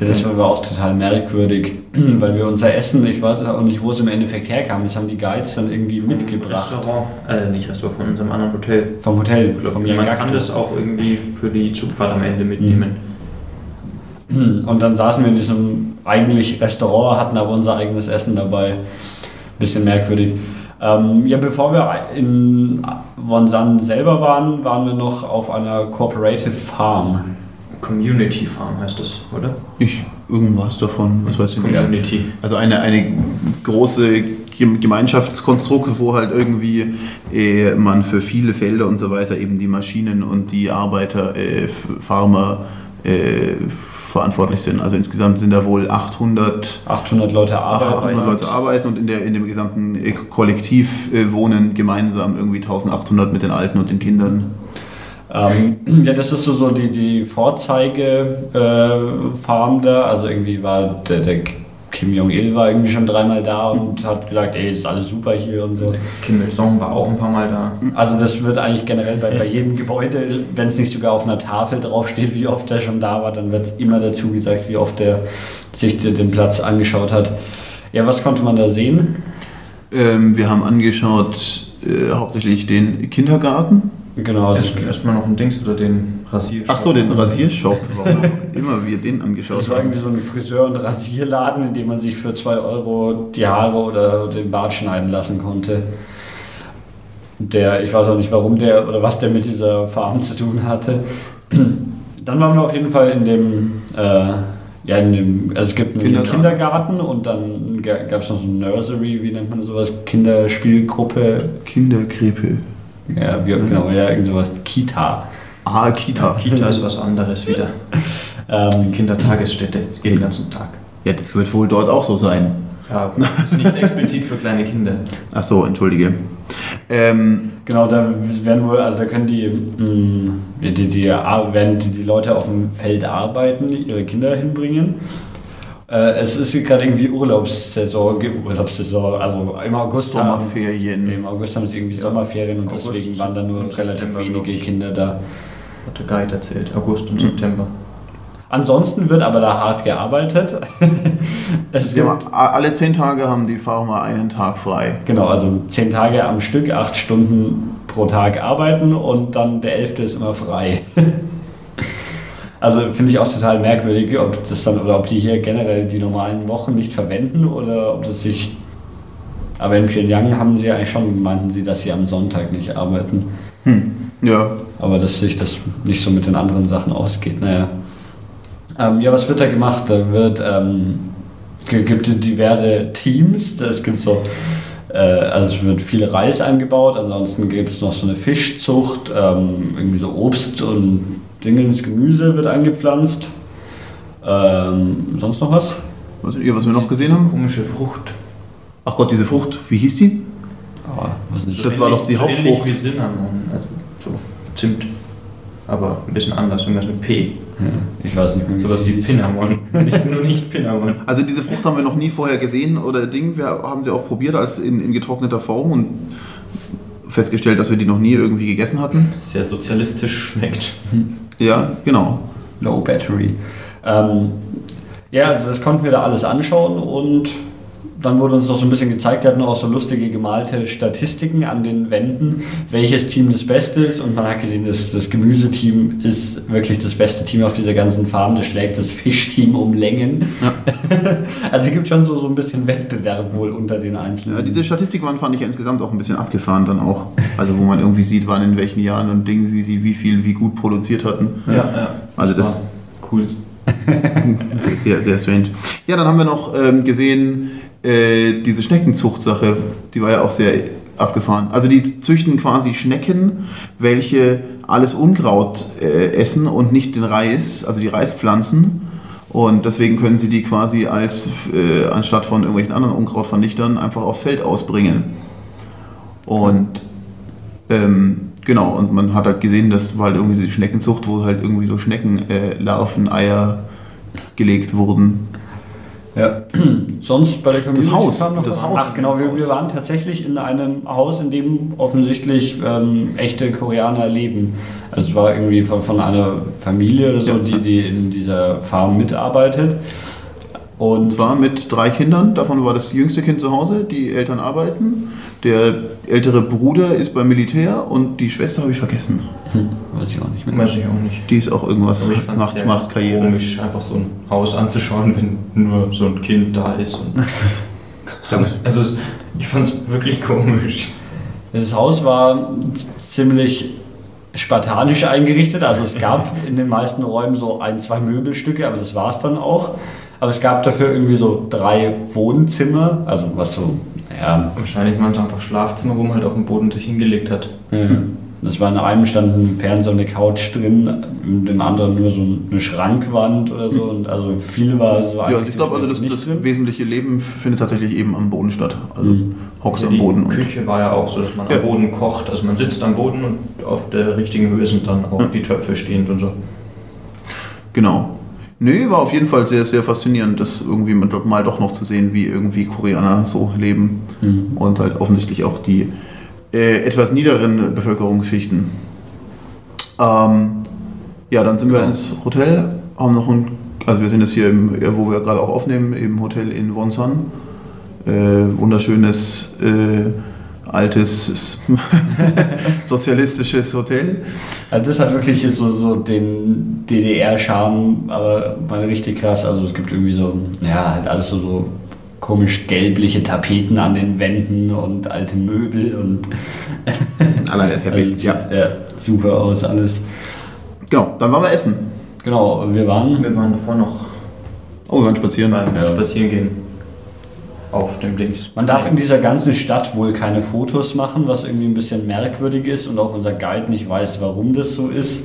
ja, das war aber auch total merkwürdig, weil wir unser Essen, ich weiß auch nicht, wo es im Endeffekt herkam, das haben die Guides dann irgendwie vom mitgebracht. Restaurant, äh, nicht Restaurant, von unserem anderen Hotel. Vom Hotel, vom Man Yangakto. kann das auch irgendwie für die Zugfahrt am Ende mitnehmen. Und dann saßen wir in diesem eigentlich Restaurant, hatten aber unser eigenes Essen dabei. Bisschen merkwürdig. Ähm, ja, bevor wir in Wonsan selber waren, waren wir noch auf einer Cooperative Farm. Community Farm heißt das, oder? Ich, irgendwas davon, was weiß ich nicht. Community. Also eine, eine große Gemeinschaftskonstrukt, wo halt irgendwie äh, man für viele Felder und so weiter eben die Maschinen und die Arbeiter, äh, Farmer, äh, verantwortlich sind. Also insgesamt sind da wohl 800, 800 Leute arbeiten. 800 Leute arbeiten und in, der, in dem gesamten äh, Kollektiv äh, wohnen gemeinsam irgendwie 1800 mit den Alten und den Kindern. Ähm, ja, das ist so, so die, die Vorzeigefarm äh, da. Also irgendwie war der, der Kim Jong-il war irgendwie schon dreimal da und hat gesagt, ey, ist alles super hier und so. Kim Il-sung war auch ein paar Mal da. Also das wird eigentlich generell bei, bei jedem Gebäude, wenn es nicht sogar auf einer Tafel draufsteht, wie oft er schon da war, dann wird es immer dazu gesagt, wie oft er sich den Platz angeschaut hat. Ja, was konnte man da sehen? Ähm, wir haben angeschaut äh, hauptsächlich den Kindergarten Genau, also erst, erstmal noch ein Dings oder den Rasiershop. Ach so, den Rasiershop. Warum immer wir den angeschaut Das war irgendwie so ein Friseur- und Rasierladen, in dem man sich für 2 Euro die Haare oder den Bart schneiden lassen konnte. Der, ich weiß auch nicht, warum der oder was der mit dieser Farm zu tun hatte. Dann waren wir auf jeden Fall in dem, äh, ja, in dem, also es gibt einen Kindergarten, Kindergarten und dann gab es noch so ein Nursery, wie nennt man sowas, Kinderspielgruppe. Kinderkrippe. Ja, wie, genau, ja, irgend sowas. Kita. Ah, Kita. Kita ist was anderes wieder. ähm, Kindertagesstätte, es geht den ganzen Tag. Ja, das wird wohl dort auch so sein. Ja, ist nicht explizit für kleine Kinder. Ach so, entschuldige. Ähm, genau, da werden wohl, also da können die, mh, mm, die, die, werden die, die Leute auf dem Feld arbeiten, ihre Kinder hinbringen. Äh, es ist gerade irgendwie Urlaubssaison, Urlaubssaison, also im August. Sommerferien. Haben, Im August haben sie irgendwie Sommerferien und August, deswegen waren da nur relativ wenige Kinder da. Hat der Guide erzählt, August und mhm. September. Ansonsten wird aber da hart gearbeitet. ja, alle zehn Tage haben die Farmer einen Tag frei. Genau, also zehn Tage am Stück, acht Stunden pro Tag arbeiten und dann der elfte ist immer frei. Also finde ich auch total merkwürdig, ob das dann oder ob die hier generell die normalen Wochen nicht verwenden oder ob das sich. Aber in Pyongyang haben sie eigentlich schon, meinten sie, dass sie am Sonntag nicht arbeiten. Hm. Ja. Aber dass sich das nicht so mit den anderen Sachen ausgeht. Naja. Ähm, ja, was wird da gemacht? Da wird ähm, gibt diverse Teams. Es gibt so, äh, also es wird viel Reis angebaut. Ansonsten gibt es noch so eine Fischzucht, ähm, irgendwie so Obst und Dingens Gemüse wird angepflanzt. Ähm, sonst noch was? Was, was wir noch gesehen haben? Komische Frucht. Ach Gott, diese Frucht, wie hieß die? Oh. Das war doch die so ähnlich Hauptfrucht. wie Cinnamon, also so Zimt. Aber ein bisschen anders, irgendwas mit P. Ja, ich weiß nicht. Sowas wie hieß. Pinnamon. Nicht, nur nicht Pinnamon. Also diese Frucht haben wir noch nie vorher gesehen oder Ding. Wir haben sie auch probiert als in, in getrockneter Form und festgestellt, dass wir die noch nie irgendwie gegessen hatten. Sehr sozialistisch schmeckt. Ja, genau. Low Battery. Ähm, ja, also das konnten wir da alles anschauen und dann wurde uns noch so ein bisschen gezeigt, wir hatten auch so lustige gemalte Statistiken an den Wänden, welches Team das Beste ist und man hat gesehen, dass das Gemüseteam ist wirklich das beste Team auf dieser ganzen Farm, das schlägt das Fischteam um Längen. also es gibt schon so, so ein bisschen Wettbewerb wohl unter den einzelnen. Ja, diese Statistikwand fand ich ja insgesamt auch ein bisschen abgefahren dann auch. Also wo man irgendwie sieht, wann in welchen Jahren und Dingen, wie sie wie viel, wie gut produziert hatten. Ja, ja. Also das- cool. Sehr, sehr strange. Ja, dann haben wir noch ähm, gesehen, äh, diese Schneckenzuchtsache, die war ja auch sehr abgefahren. Also die züchten quasi Schnecken, welche alles Unkraut äh, essen und nicht den Reis, also die Reispflanzen. Und deswegen können sie die quasi als, äh, anstatt von irgendwelchen anderen Unkrautvernichtern, einfach aufs Feld ausbringen. Und ähm, genau, und man hat halt gesehen, das war halt irgendwie so die Schneckenzucht, wo halt irgendwie so Schneckenlarven, äh, Eier gelegt wurden. Ja. Sonst bei der Community Haus, Farm noch das? Haus. Ach genau, wir, wir waren tatsächlich in einem Haus, in dem offensichtlich ähm, echte Koreaner leben. Also es war irgendwie von, von einer Familie oder so, Ja. die, die in dieser Farm mitarbeitet. Und Und zwar mit drei Kindern, davon war das jüngste Kind zu Hause, die Eltern arbeiten. Der ältere Bruder ist beim Militär und die Schwester habe ich vergessen. Hm, weiß ich auch nicht mehr. Weiß ich auch nicht. Die ist auch irgendwas, Aber ich fand es macht, sehr macht Karriere. komisch, einfach so ein Haus anzuschauen, wenn nur so ein Kind da ist. Und also es, ich fand es wirklich komisch. Das Haus war ziemlich spartanisch eingerichtet. Also es gab in den meisten Räumen so ein, zwei Möbelstücke, aber das war es dann auch. Aber es gab dafür irgendwie so drei Wohnzimmer, also was so, ja, Wahrscheinlich es einfach Schlafzimmer, wo man halt auf dem Boden sich hingelegt hat. Ja. Das war in einem stand ein Fernseher und eine Couch drin, in dem anderen nur so eine Schrankwand oder so. Und also viel war so Ja, also ich glaube, also das, das wesentliche Leben findet tatsächlich eben am Boden statt. Also Mhm. hockst Also am die Boden. Und, Küche war ja auch so, dass man Ja. am Boden kocht. Also man sitzt am Boden und auf der richtigen Höhe sind dann auch Ja. die Töpfe stehend und so. genau. Nö, war auf jeden Fall sehr, sehr faszinierend, das irgendwie mal doch noch zu sehen, wie irgendwie Koreaner so leben. Mhm. Und halt offensichtlich auch die äh, etwas niederen Bevölkerungsschichten. Ähm, ja, dann sind wir Genau. ins Hotel, haben noch ein, also wir sind jetzt hier, im, ja, wo wir gerade auch aufnehmen, im Hotel in Wonsan. Äh, wunderschönes, äh, altes, sozialistisches Hotel. Also das hat wirklich so, so den DDR-Charme, aber mal richtig krass. Also es gibt irgendwie so, ja, halt alles so, so komisch gelbliche Tapeten an den Wänden und alte Möbel und Allein der also, Teppich, sieht, ja. ja, super aus alles. Genau, dann waren wir essen. Genau, wir waren Wir waren davor noch Oh, wir waren spazieren. beim Ja. Spazierengehen auf dem Dings. Man darf in dieser ganzen Stadt wohl keine Fotos machen, was irgendwie ein bisschen merkwürdig ist und auch unser Guide nicht weiß, warum das so ist.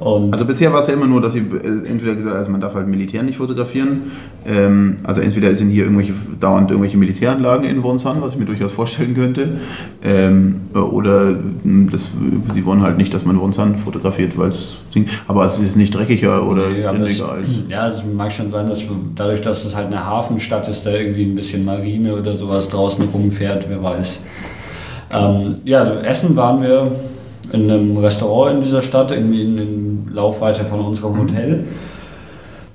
Und Also bisher war es ja immer nur, dass sie äh, entweder gesagt also man darf halt Militär nicht fotografieren. Ähm, also entweder sind hier irgendwelche dauernd irgendwelche Militäranlagen in Wonsan, was ich mir durchaus vorstellen könnte. Ähm, oder mh, das, sie wollen halt nicht, dass man Wonsan fotografiert, weil es aber es ist nicht dreckiger oder Nee, es, als. ja, es mag schon sein, dass dadurch, dass es halt eine Hafenstadt ist, da irgendwie ein bisschen Marine oder sowas draußen rumfährt, wer weiß. Ähm, ja, Essen waren wir in einem Restaurant in dieser Stadt, irgendwie in, in Laufweite von unserem Hotel.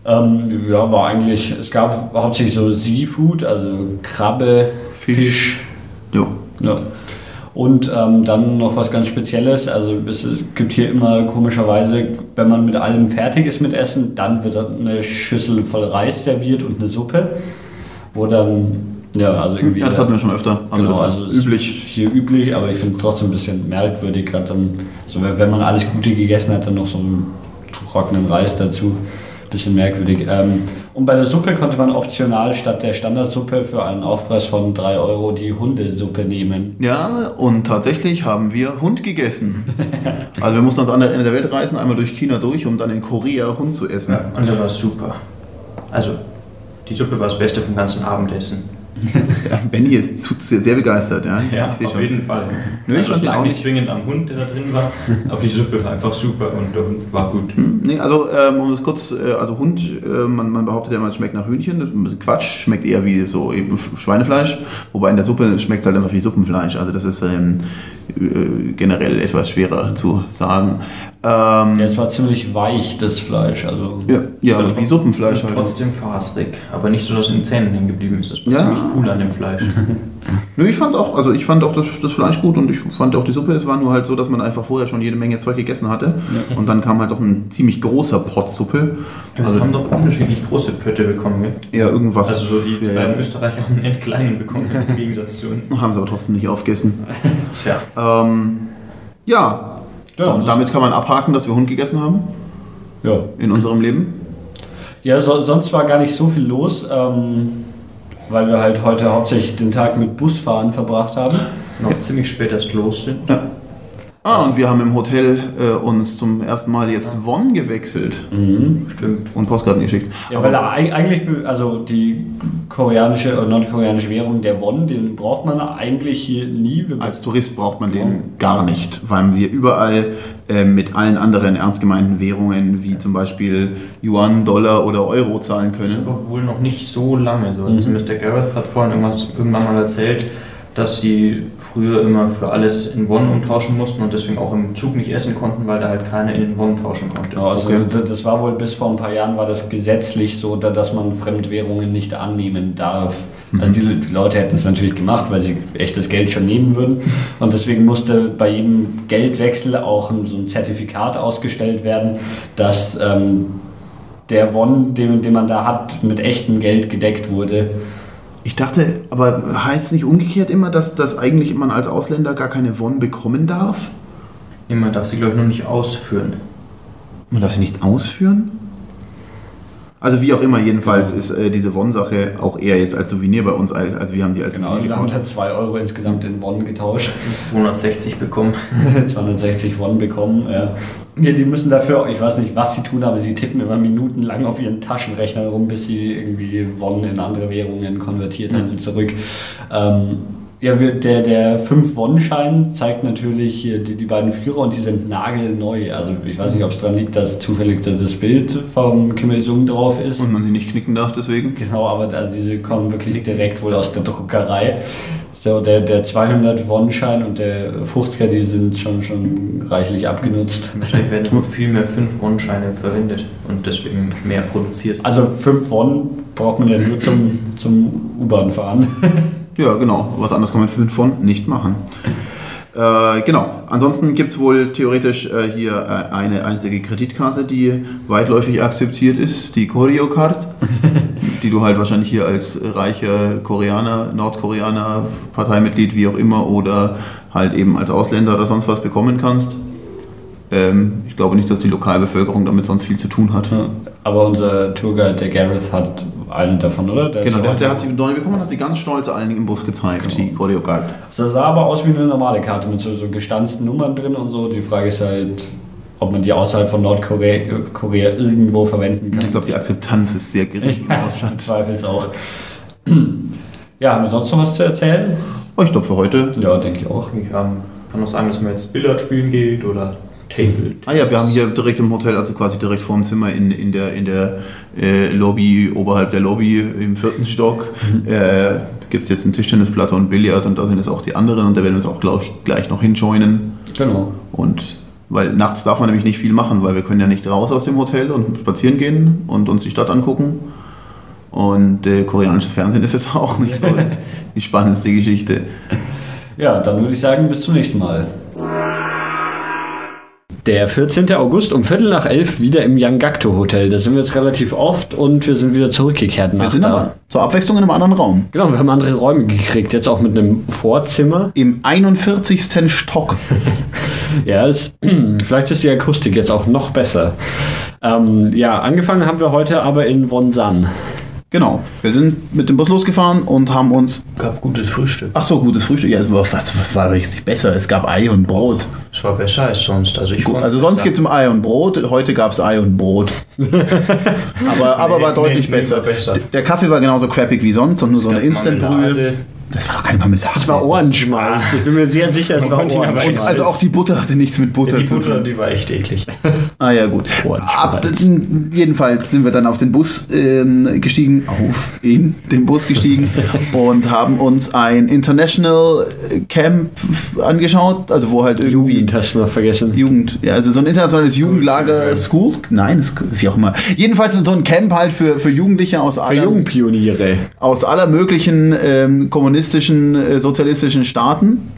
Ähm, ja, war eigentlich, es gab hauptsächlich so Seafood, also Krabbe, Fisch. Jo. ja. Und ähm, dann noch was ganz Spezielles. Also es gibt hier immer komischerweise, wenn man mit allem fertig ist mit Essen, dann wird eine Schüssel voll Reis serviert und eine Suppe, wo dann ja also irgendwie Ja, das hatten wir schon öfter. Also genau, das ist also üblich. hier üblich, aber ich finde es trotzdem ein bisschen merkwürdig, gerade dann so wenn man alles Gute gegessen hat, dann noch so einen trockenen Reis dazu. Bisschen merkwürdig. Ähm, und bei der Suppe konnte man optional statt der Standardsuppe für einen Aufpreis von 3 Euro die Hundesuppe nehmen. Ja, und tatsächlich haben wir Hund gegessen. Also wir mussten ans andere Ende der Welt reisen, einmal durch China durch, um dann in Korea Hund zu essen. Ja, und der war super. Also, die Suppe war das Beste vom ganzen Abendessen. Ja, Benny ist zu, sehr, sehr begeistert, ja. Ja, ich auf schon. jeden Fall. Nö, ich also den lag nicht zwingend am Hund, der da drin war, aber die Suppe war einfach super und der Hund war gut. Nee, also ähm, um das kurz, äh, also Hund, äh, man, man behauptet ja immer, es schmeckt nach Hühnchen, das ist ein bisschen Quatsch, schmeckt eher wie so eben Schweinefleisch, wobei in der Suppe schmeckt es halt einfach wie Suppenfleisch, also das ist ähm, äh, generell etwas schwerer zu sagen. Ähm, Ja, es war ziemlich weich, das Fleisch. Also ja, ja, wie Suppenfleisch halt. Trotzdem faserig, aber nicht so, dass es in den Zähnen hängen geblieben ist. Das war Ja. ziemlich cool an dem Fleisch. Nö, ich fand's auch, also ich fand auch das, das Fleisch gut und ich fand auch die Suppe, es war nur halt so, dass man einfach vorher schon jede Menge Zeug gegessen hatte und dann kam halt doch ein ziemlich großer Pot Suppe. Wir Also haben doch unterschiedlich große Pötte bekommen. Gell? eher irgendwas. Also so die, ja, ja. Österreicher haben einen kleinen bekommen im Gegensatz zu uns. Haben sie aber trotzdem nicht aufgegessen. Tja, Ähm, ja, Ja, und damit kann man abhaken, dass wir Hund gegessen haben ja. in unserem Leben. Ja, so, sonst war gar nicht so viel los, ähm, weil wir halt heute hauptsächlich den Tag mit Busfahren verbracht haben. noch ziemlich spät erst los sind. Ah, und wir haben im Hotel äh, uns zum ersten Mal jetzt Won gewechselt Stimmt. und Postkarten geschickt. Ja, Aber- weil da eigentlich, also die koreanische oder nordkoreanische Währung, der Won, den braucht man eigentlich hier nie. Als Tourist braucht man den gar nicht, weil wir überall äh, mit allen anderen ernst gemeinten Währungen wie zum Beispiel Yuan, Dollar oder Euro zahlen Das ist können. aber wohl noch nicht so lange. So. Zumindest der Gareth hat vorhin irgendwann mal erzählt, dass sie früher immer für alles in Won umtauschen mussten und deswegen auch im Zug nicht essen konnten, weil da halt keiner in den Won tauschen konnte. Ja, also Okay. das war wohl bis vor ein paar Jahren war das gesetzlich so, da- dass man Fremdwährungen nicht annehmen darf. Also die, die Leute hätten es natürlich gemacht, weil sie echtes Geld schon nehmen würden. Und deswegen musste bei jedem Geldwechsel auch ein, so ein Zertifikat ausgestellt werden, dass ähm, der Won, den, den man da hat, mit echtem Geld gedeckt wurde. Ich dachte, aber heißt es nicht umgekehrt immer, dass, dass eigentlich man als Ausländer gar keine Won bekommen darf? Niemand darf sie, glaube ich, noch nicht ausführen. Man darf sie nicht ausführen? Also wie auch immer, jedenfalls ist äh, diese Won-Sache auch eher jetzt als Souvenir bei uns, als, als wir haben die als Genau, Souvenir wir haben bekommen. da 2 Euro insgesamt in Won getauscht. 260 bekommen. 260 Won bekommen. Ja. Ja, die müssen dafür, ich weiß nicht, was sie tun, aber sie tippen immer minutenlang auf ihren Taschenrechner rum, bis sie irgendwie Won in andere Währungen konvertiert haben und zurück. Ähm, ja, der, der 5-Won-Schein zeigt natürlich hier die, die beiden Führer und die sind nagelneu. Also ich weiß nicht, ob es daran liegt, dass zufällig da das Bild vom Kim Il-sung drauf ist. Und man sie nicht knicken darf deswegen. Genau, aber also diese kommen wirklich direkt wohl aus der Druckerei. So, der, der 200-Won-Schein und der 50er, die sind schon, schon reichlich abgenutzt. Wahrscheinlich werden nur viel mehr 5 Won-Scheine verwendet und deswegen mehr produziert. Also 5 Won braucht man ja nur zum, zum U-Bahn fahren. Ja, genau. Was anderes kann man für 5 Won nicht machen. Äh, genau. Ansonsten gibt es wohl theoretisch äh, hier äh, eine einzige Kreditkarte, die weitläufig akzeptiert ist, die Koryo-Card, die du halt wahrscheinlich hier als reicher Koreaner, Nordkoreaner, Parteimitglied, wie auch immer, oder halt eben als Ausländer oder sonst was bekommen kannst. Ähm, ich glaube nicht, dass die Lokalbevölkerung damit sonst viel zu tun hat. Aber unser Tourguide, der Gareth, hat einen davon, oder? Der Genau, der, der hat sie neu bekommen und hat sie ganz stolz allen im Bus gezeigt, die Koryo-Card. Das sah aber aus wie eine normale Karte mit so, so gestanzten Nummern drin und so. Die Frage ist halt, ob man die außerhalb von Nordkorea Korea irgendwo verwenden kann. Ich glaube, die Akzeptanz ist sehr gering im Ja, Ausland. Zweifels auch. Ja, haben wir sonst noch was zu erzählen? Oh, ich glaube für heute. Ja, denke ich auch. Ich ähm, kann auch sagen, dass man jetzt Billard spielen geht oder Table. Ah ja, wir haben hier direkt im Hotel, also quasi direkt vor dem Zimmer in, in der, in der äh, Lobby, oberhalb der Lobby im vierten Stock, äh, gibt es jetzt eine Tischtennisplatte und Billard und da sind jetzt auch die anderen und da werden wir uns auch glaub ich, gleich noch hinjoinen. Genau. Und weil nachts darf man nämlich nicht viel machen, weil wir können ja nicht raus aus dem Hotel und spazieren gehen und uns die Stadt angucken. Und äh, koreanisches Fernsehen ist jetzt auch nicht so die spannendste Geschichte. Ja, dann würde ich sagen, bis zum nächsten Mal. Der 14. August um Viertel nach elf wieder im Yangakto Hotel. Da sind wir jetzt relativ oft und wir sind wieder zurückgekehrt nach Wir sind da. aber zur Abwechslung in einem anderen Raum. Genau, wir haben andere Räume gekriegt, jetzt auch mit einem Vorzimmer. Im 41. Stock. Ja, es, vielleicht ist die Akustik jetzt auch noch besser. Ähm, ja, angefangen haben wir heute aber in Wonsan. Genau. Wir sind mit dem Bus losgefahren und haben uns. Gab gutes Frühstück. Ach so, gutes Frühstück. Ja, es war, was, was war richtig besser? Es gab Ei und Brot. Es war besser als sonst. Also, ich Gut, also sonst gibt es im Ei und Brot, heute gab es Ei und Brot. aber aber Nee, war deutlich nee, besser. besser. Der Kaffee war genauso crappig wie sonst und nur so eine Instant-Brühe. Das war doch keine Marmelade. Das war Ohrenschmalz. Ich bin mir sehr sicher, es war Ohrenschmalz. also auch die Butter hatte nichts mit Butter Ja, die zu Butter, tun. die war echt eklig. Ah ja, gut. Ab, sind, jedenfalls sind wir dann auf den Bus ähm, gestiegen, auf in den Bus gestiegen und haben uns ein International Camp angeschaut, also wo halt irgendwie Jugend hast du noch vergessen. Jugend, ja, also so ein internationales Jugendlager, School, nein, es- wie auch immer. Jedenfalls so ein Camp halt für, für Jugendliche aus Für aller, Jungpioniere. aus aller möglichen ähm, kommunistischen, äh, sozialistischen Staaten.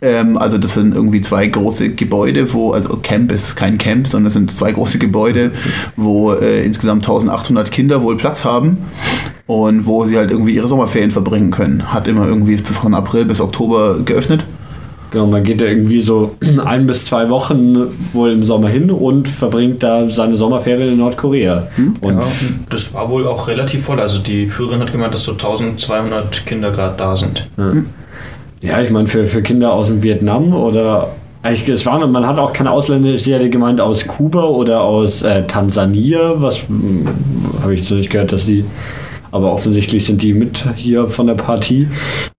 Ähm, also das sind irgendwie zwei große Gebäude, wo, also Camp ist kein Camp, sondern es sind zwei große Gebäude, wo äh, insgesamt 1800 Kinder wohl Platz haben und wo sie halt irgendwie ihre Sommerferien verbringen können. Hat immer irgendwie von April bis Oktober geöffnet. Genau, man geht da irgendwie so ein bis zwei Wochen wohl im Sommer hin und verbringt da seine Sommerferien in Nordkorea. Und Ja, das war wohl auch relativ voll. Also die Führerin hat gemeint, dass so 1200 Kinder gerade da sind. ja, ich meine, für, für Kinder aus dem Vietnam oder eigentlich, es waren, man hat auch keine Ausländer, hatte gemeint aus Kuba oder aus äh, Tansania, was hm, habe ich so nicht gehört, dass die, aber offensichtlich sind die mit hier von der Partie.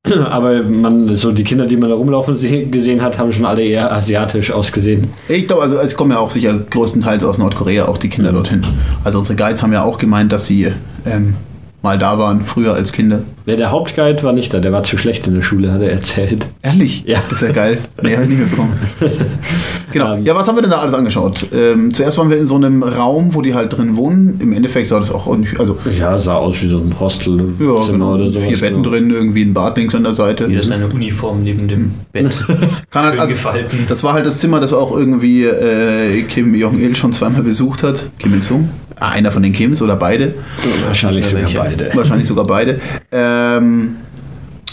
Aber man, so die Kinder, die man da rumlaufen se- gesehen hat, haben schon alle eher asiatisch ausgesehen. Ich glaube, also es kommen ja auch sicher größtenteils aus Nordkorea auch die Kinder dorthin. Also unsere Guides haben ja auch gemeint, dass sie ähm, mal da waren, früher als Kinder. Ja, der Hauptguide war nicht da, der war zu schlecht in der Schule, hat er erzählt. Ehrlich? Ja. Das ist ja geil. Nee, habe ich nicht mitbekommen. genau. Ähm. Ja, was haben wir denn da alles angeschaut? Ähm, zuerst waren wir in so einem Raum, wo die halt drin wohnen. Im Endeffekt sah das auch ordentlich, also Ja, sah aus wie so ein Hostelzimmer ja, genau, oder sowas. vier Betten genau. drin, irgendwie ein Bad links an der Seite. Jeder seine Uniform neben dem Bett. Kann halt, Schön also, gefalten. das war halt das Zimmer, das auch irgendwie äh, Kim Jong-il schon zweimal besucht hat. Kim Il-sung. Einer von den Kims oder beide. Wahrscheinlich sogar beide. Wahrscheinlich sogar beide. Ähm,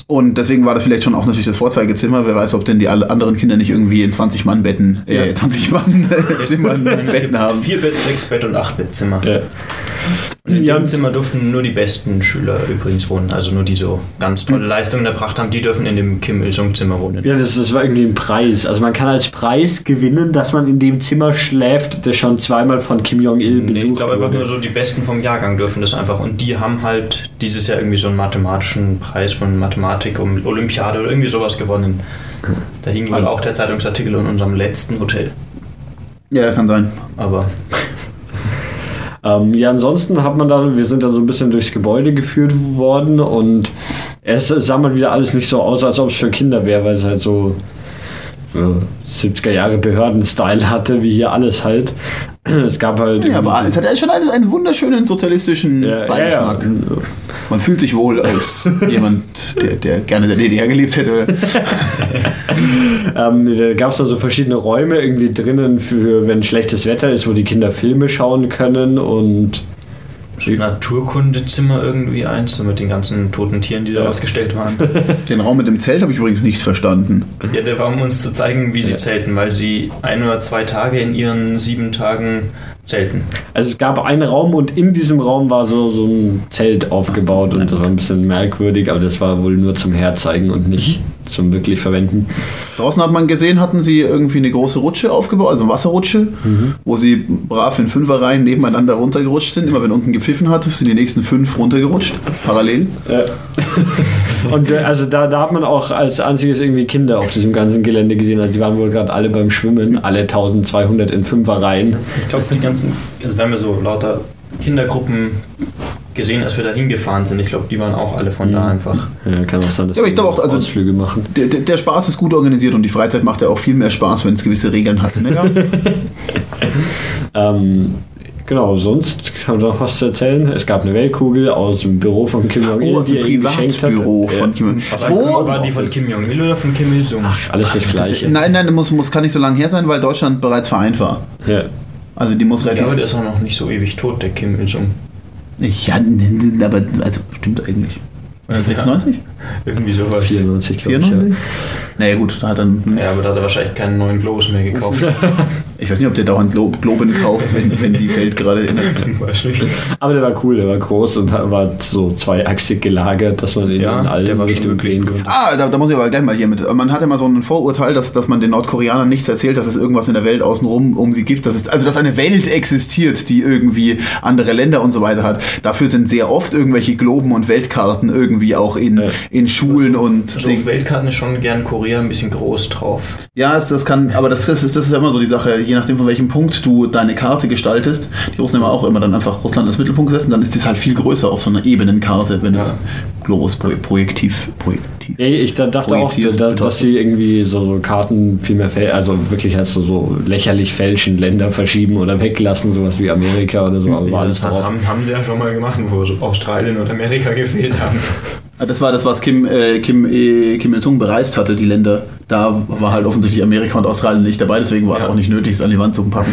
und deswegen war das vielleicht schon auch natürlich das Vorzeigezimmer. Wer weiß, ob denn die alle anderen Kinder nicht irgendwie in 20-Mann-Betten, äh, Ja. 20-Mann-Zimmern Es gibt Betten haben. Vier Bett, sechs Bett und acht Bettzimmer. Ja. In Ja, dem Zimmer durften nur die besten Schüler übrigens wohnen. Also nur die so ganz tolle Leistungen erbracht haben, die dürfen in dem Kim Il-sung-Zimmer wohnen. Ja, das, das war irgendwie ein Preis. Also man kann als Preis gewinnen, dass man in dem Zimmer schläft, das schon zweimal von Kim Jong-il Nee, besucht ich glaube einfach wurde. nur so, die Besten vom Jahrgang dürfen das einfach. Und die haben halt dieses Jahr irgendwie so einen mathematischen Preis von Mathematik um Olympiade oder irgendwie sowas gewonnen. Da hing wohl Also- auch der Zeitungsartikel in unserem letzten Hotel. Ja, kann sein. Aber Ähm, ja, ansonsten hat man dann, wir sind dann so ein bisschen durchs Gebäude geführt worden und es sah mal wieder alles nicht so aus, als ob es für Kinder wäre, weil es halt so äh, 70er Jahre Behörden-Style hatte, wie hier alles halt. Es gab halt. Ja, aber es hat ja schon alles einen wunderschönen sozialistischen ja, ja, ja. Beigeschmack. Man fühlt sich wohl als jemand, der, der gerne in der DDR gelebt hätte. Ähm, da gab es dann so verschiedene Räume irgendwie drinnen für, wenn schlechtes Wetter ist, wo die Kinder Filme schauen können und so ein Naturkundezimmer irgendwie eins, so mit den ganzen toten Tieren, die da Ja. ausgestellt waren. Den Raum mit dem Zelt habe ich übrigens nicht verstanden. Ja, der war, um uns zu zeigen, wie sie Ja. zelten, weil sie ein oder zwei Tage in ihren sieben Tagen zelten. also es gab einen Raum und in diesem Raum war so, so ein Zelt aufgebaut und das war ein bisschen merkwürdig, aber das war wohl nur zum Herzeigen und nicht zum wirklich Verwenden. Draußen hat man gesehen, hatten sie irgendwie eine große Rutsche aufgebaut, also eine Wasserrutsche, wo sie brav in Fünferreihen nebeneinander runtergerutscht sind. Immer wenn unten gepfiffen hat, sind die nächsten fünf runtergerutscht, parallel. Ja. Und äh, also da, da hat man auch als einziges irgendwie Kinder auf diesem ganzen Gelände gesehen. Also die waren wohl gerade alle beim Schwimmen, alle 1200 in Fünferreihen. Ich glaube, die ganzen, also wir haben ja so lauter Kindergruppen gesehen, als wir da hingefahren sind. Ich glaube, die waren auch alle von da einfach. Ja, kann auch sein, dass Ja, aber ich glaube auch, also- Ausflüge machen. Der, der, der Spaß ist gut organisiert und die Freizeit macht ja auch viel mehr Spaß, wenn es gewisse Regeln hat. Ne? Ähm, genau, sonst kann man noch was zu erzählen. Es gab eine Weltkugel aus dem Büro von Kim Jong-il, Oh, aus dem. Privatbüro von. Kim. Was Wo? war die von Kim Jong-il oder von Kim Il-sung? Alles das Gleiche. Nein, nein, muss, muss kann nicht so lange her sein, weil Deutschland bereits vereint war. Ja. Also die muss relativ. aber der ist auch noch nicht so ewig tot, der Kim Il-sung. Ja, n- n- aber also stimmt eigentlich. Äh, 96? Irgendwie sowas. 94, glaube ich. 94? Naja gut, da hat dann. Ja, aber da hat er wahrscheinlich keinen neuen Globus mehr gekauft. Ich weiß nicht, ob der dauernd Glo Globen kauft, wenn, wenn die Welt gerade in. Aber der war cool, der war groß und war so zweiachsig gelagert, dass man ihn Ja, in war schon Richtungen drehen konnte. Ah, da, da muss ich aber gleich mal hier mit. Man hat immer so ein Vorurteil, dass, dass man den Nordkoreanern nichts erzählt, dass es irgendwas in der Welt außenrum um sie gibt. Dass es, also, dass eine Welt existiert, die irgendwie andere Länder und so weiter hat. Dafür sind sehr oft irgendwelche Globen und Weltkarten irgendwie auch in, Ja. in Schulen und. So auf Weltkarten ist schon gern Korea ein bisschen groß drauf. Ja, das, das kann, aber das, das, ist, das ist ja immer so die Sache, je nachdem von welchem Punkt du deine Karte gestaltest. Die Russen haben auch immer dann einfach Russland als Mittelpunkt gesetzt, dann ist das halt viel größer auf so einer Ebenenkarte, wenn es Globus pro, projektiv, projektiv. Nee, ich da, dachte auch, dass betrachtet. sie irgendwie so, so Karten viel mehr fälschen, also wirklich halt so, so lächerlich fälschen, Länder verschieben oder weglassen, sowas wie Amerika oder so, aber war alles das drauf. haben, haben sie ja schon mal gemacht, wo so Australien und Amerika gefehlt haben. Das war das, was Kim, äh, Kim, äh, Kim Il-sung bereist hatte, die Länder. Da war halt offensichtlich Amerika und Australien nicht dabei, deswegen war es auch nicht nötig, es an die Wand zu packen.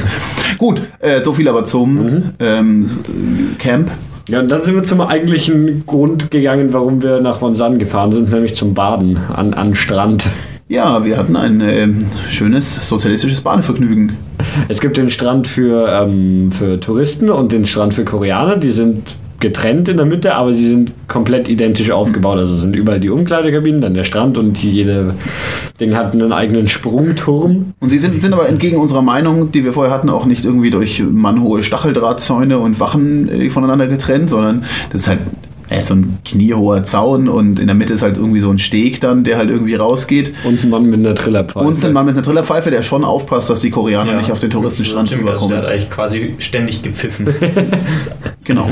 Gut, äh, so viel aber zum ähm, Camp. Ja, und dann sind wir zum eigentlichen Grund gegangen, warum wir nach Wonsan gefahren sind, nämlich zum Baden an, an Strand. Ja, wir hatten ein ähm, schönes sozialistisches Badevergnügen. Es gibt den Strand für, ähm, für Touristen und den Strand für Koreaner. Die sind getrennt in der Mitte, aber sie sind komplett identisch aufgebaut. Also sind überall die Umkleidekabinen, dann der Strand und jede Ding hat einen eigenen Sprungturm. Und die sind, sind aber entgegen unserer Meinung, die wir vorher hatten, auch nicht irgendwie durch mannhohe Stacheldrahtzäune und Wachen äh, voneinander getrennt, sondern das ist halt äh, so ein kniehoher Zaun und in der Mitte ist halt irgendwie so ein Steg dann, der halt irgendwie rausgeht. Und ein Mann mit einer Trillerpfeife. Und ein Mann mit einer Trillerpfeife, der schon aufpasst, dass die Koreaner nicht auf den Touristenstrand Stimmt, also der rüberkommen. hat eigentlich quasi ständig gepfiffen. Genau.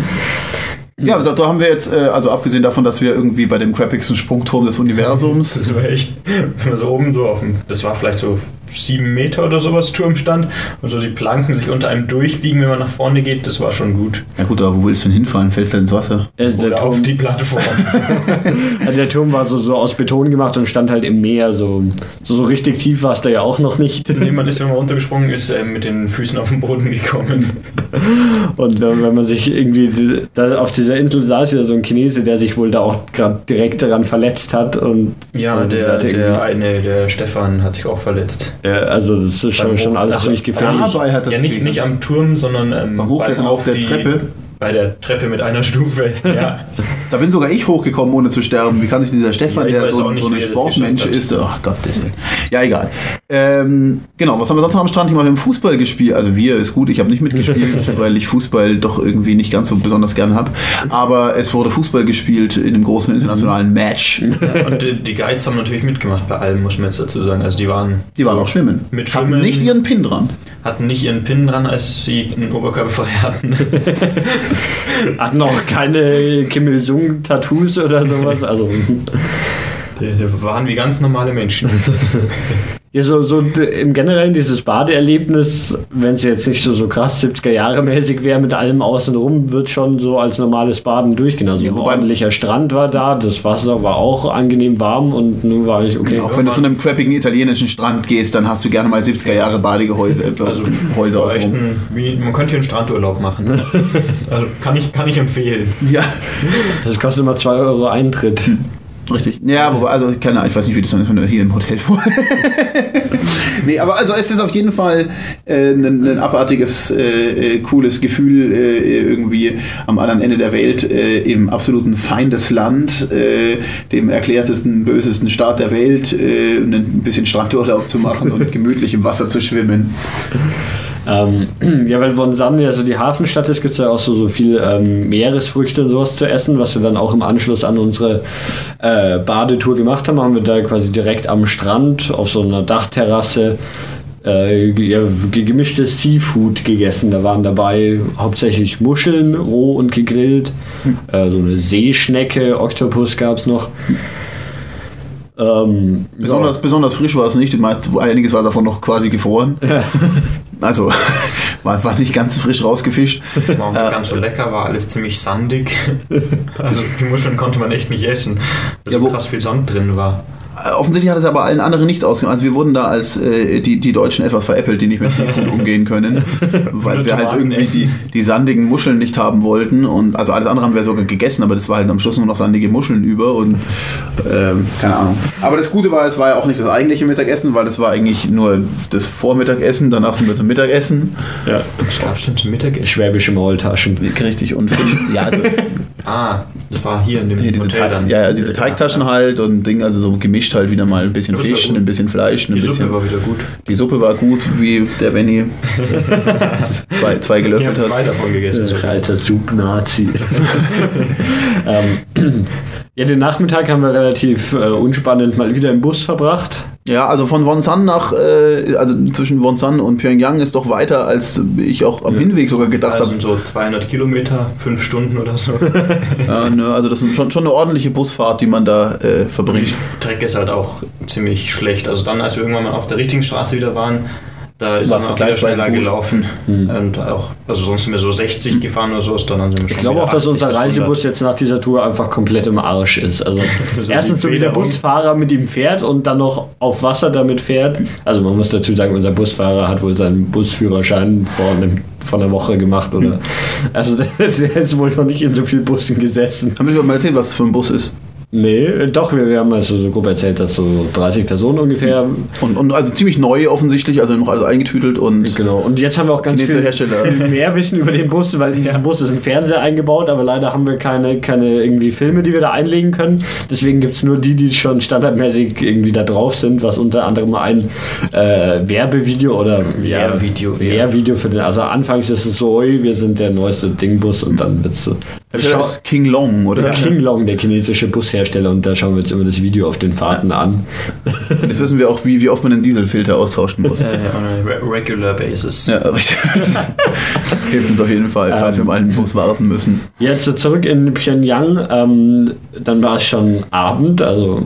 Ja, da, da haben wir jetzt, äh, also abgesehen davon, dass wir irgendwie bei dem crappigsten Sprungturm des Universums Das war echt, wenn man so oben so auf dem, das war vielleicht so sieben Meter oder sowas Turm stand und so die Planken sich unter einem durchbiegen, wenn man nach vorne geht, das war schon gut. Ja gut, aber wo willst du denn hinfallen? Fällst du ins Wasser? Also der, Oder auf die Plattform. also der Turm war so, so aus Beton gemacht und stand halt im Meer. So, so, so richtig tief war es da ja auch noch nicht. nee, man ist, wenn man runtergesprungen ist, äh, mit den Füßen auf den Boden gekommen. Und wenn, wenn man sich irgendwie die- da auf dieser Insel saß, ja so ein Chinese, der sich wohl da auch gerade direkt daran verletzt hat. Und Ja, und der, der eine, der Stefan hat sich auch verletzt. Ja, also das ist schon, schon Hoch- alles ziemlich gefährlich. Dabei hat das ja, nicht, nicht am Turm, sondern ähm, Beim Hochklettern auf der Treppe? Bei der Treppe mit einer Stufe, ja. Da bin sogar ich hochgekommen, ohne zu sterben. Wie kann sich dieser Stefan, Ja, der so, nicht, so ein Sportmensch ist, ach Gott, das ist. Ja, egal. Ähm, genau, was haben wir sonst noch am Strand? Ich habe Fußball gespielt. Also wir ist gut, ich habe nicht mitgespielt, weil ich Fußball doch irgendwie nicht ganz so besonders gern habe. Aber es wurde Fußball gespielt in einem großen internationalen Match. ja. Und die, Guides haben natürlich mitgemacht bei allem, muss man jetzt dazu sagen. Also die waren, Die waren auch schwimmen. Mit Hatten Schwimmen. nicht ihren Pin dran. hatten nicht ihren Pin dran, als sie einen Oberkörper frei hatten. Hatten auch keine Kim Il-sung-Tattoos oder sowas. Also die waren wie ganz normale Menschen. ja, so, so im Generellen dieses Badeerlebnis, wenn es jetzt nicht so, so krass 70er Jahre mäßig wäre mit allem außenrum, wird schon so als normales Baden durchgehen. Also Ja, ein ordentlicher Strand war da, das Wasser war auch angenehm warm und nun war ich okay. Auch wenn du zu einem crappigen italienischen Strand gehst, dann hast du gerne mal 70er Jahre Badegehäuse, äh, Also, Häuser echt außenrum. ein, wie, man könnte hier einen Strandurlaub machen. Also kann ich, kann ich empfehlen. Ja, Das kostet immer 2 Euro Eintritt. richtig. Ja, wobei, also keine Ahnung, ich weiß nicht, wie das dann hier im Hotel Nee, aber also es ist auf jeden Fall äh, ein, ein abartiges, äh, äh, cooles Gefühl, äh, irgendwie am anderen Ende der Welt, äh, im absoluten Feindesland, äh, dem erklärtesten, bösesten Staat der Welt, äh, ein bisschen Strandurlaub zu machen und gemütlich im Wasser zu schwimmen. Ähm, ja, weil Wonsan ja so die Hafenstadt ist, gibt es ja auch so, so viel ähm, Meeresfrüchte und sowas zu essen, was wir dann auch im Anschluss an unsere äh, Badetour gemacht haben. Haben wir da quasi direkt am Strand auf so einer Dachterrasse äh, ja, ge- gemischtes Seafood gegessen. Da waren dabei hauptsächlich Muscheln, roh und gegrillt, äh, so eine Seeschnecke, Oktopus gab es noch. Ähm, Besonders, besonders frisch war es nicht, die meiste- einiges war davon noch quasi gefroren. Also war, war nicht ganz frisch rausgefischt. War auch nicht ganz so lecker, war alles ziemlich sandig. Also die Muscheln konnte man echt nicht essen, weil Ja, so krass viel Sand drin war. Äh, Offensichtlich hat es aber allen anderen nichts ausgemacht. Also wir wurden da als äh, die, die Deutschen etwas veräppelt, die nicht mit Seafood umgehen können, weil wir halt irgendwie die, die sandigen Muscheln nicht haben wollten. Und also alles andere haben wir sogar gegessen, aber das war halt am Schluss nur noch sandige Muscheln über und ähm, keine Ahnung. Aber das Gute war, es war ja auch nicht das eigentliche Mittagessen, weil das war eigentlich nur das Vormittagessen. Danach sind wir zum Mittagessen. Ja. Was gab's denn zum Mittagessen? Schwäbische Maultaschen. Richtig. Und ja, also es, Ah, das war hier in dem Ja, diese, Hotel Teig, dann. ja, ja, diese Teigtaschen halt und Ding, also so gemischt halt wieder mal ein bisschen Ja, das Fisch, ein bisschen Fleisch, ein Die bisschen. Suppe war wieder gut. die Suppe war gut, wie der Benny zwei, zwei gelöffelt hat. davon gegessen. Alter Sub-Nazi. ähm, ja, den Nachmittag haben wir relativ äh, unspannend mal wieder im Bus verbracht. Ja, also von Wonsan nach, äh, also zwischen Wonsan und Pyongyang ist doch weiter, als ich auch am Hinweg sogar gedacht Also habe. so 200 Kilometer, 5 Stunden oder so. Ja, ne, also das ist schon, schon eine ordentliche Busfahrt, die man da äh, Die verbringt. Strecke ist halt auch ziemlich schlecht. Also dann, als wir irgendwann mal auf der richtigen Straße wieder waren, da ist es vergleichsweise schneller gut. gelaufen. Und auch, also sonst sind wir so 60 gefahren oder so, dann sind wir schon Ich glaube auch, dass 80 unser bis 100. Reisebus jetzt nach dieser Tour einfach komplett im Arsch ist. Also So erstens so wie der. Busfahrer mit ihm fährt und dann noch auf Wasser damit fährt. Also man muss dazu sagen, unser Busfahrer hat wohl seinen Busführerschein vor, einem, vor einer Woche gemacht oder. Also der, der ist wohl noch nicht in so vielen Bussen gesessen. Haben wir mal erzählt, was es für ein Bus ist? Nee, doch, wir, wir haben also so grob erzählt, dass so 30 Personen ungefähr. Und, und also ziemlich neu offensichtlich, also noch alles eingetütelt und Genau. Und jetzt haben wir auch ganz viel, Hersteller. viel mehr Wissen über den Bus, weil in diesem Bus ist ein Fernseher eingebaut, aber leider haben wir keine, keine irgendwie Filme, die wir da einlegen können. Deswegen gibt es nur die, die schon standardmäßig irgendwie da drauf sind, was unter anderem ein äh, Werbevideo oder ja, Wehrvideo, ja. Wehrvideo für den. Also anfangs ist es so, oi, wir sind der neueste Dingbus und dann wird es so. Hersteller ist King Long, oder? Ja, King Long, der chinesische Bushersteller, und da schauen wir uns immer das Video auf den Fahrten an. Jetzt wissen wir auch, wie, wie oft man den Dieselfilter austauschen muss. Äh, on a re- regular basis. Ja, richtig. Das hilft uns auf jeden Fall, falls wir mal einen Bus warten müssen. Jetzt zurück in Pyongyang, ähm, dann war es schon Abend, also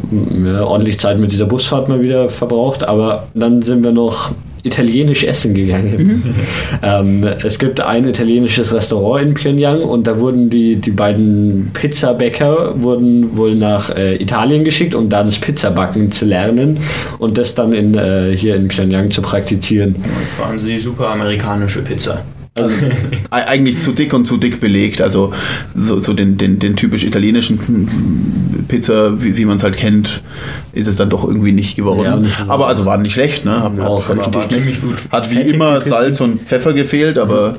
ja, ordentlich Zeit mit dieser Busfahrt mal wieder verbraucht, aber dann sind wir noch italienisch essen gegangen. ähm, es gibt ein italienisches Restaurant in Pyongyang und da wurden die, die beiden Pizzabäcker wurden wohl nach äh, Italien geschickt, um da das Pizzabacken zu lernen und das dann in, äh, hier in Pyongyang zu praktizieren. Und zwar haben sie super amerikanische Pizza. Also, eigentlich zu dick und zu dick belegt. Also so, so den, den, den typisch italienischen Pizza, wie, wie man es halt kennt, ist es dann doch irgendwie nicht geworden. Ja, nicht aber also war nicht schlecht, ne? Hat, Auch hat richtig war ziemlich gut. Hat wie Fettig immer. Salz und Pfeffer gefehlt, aber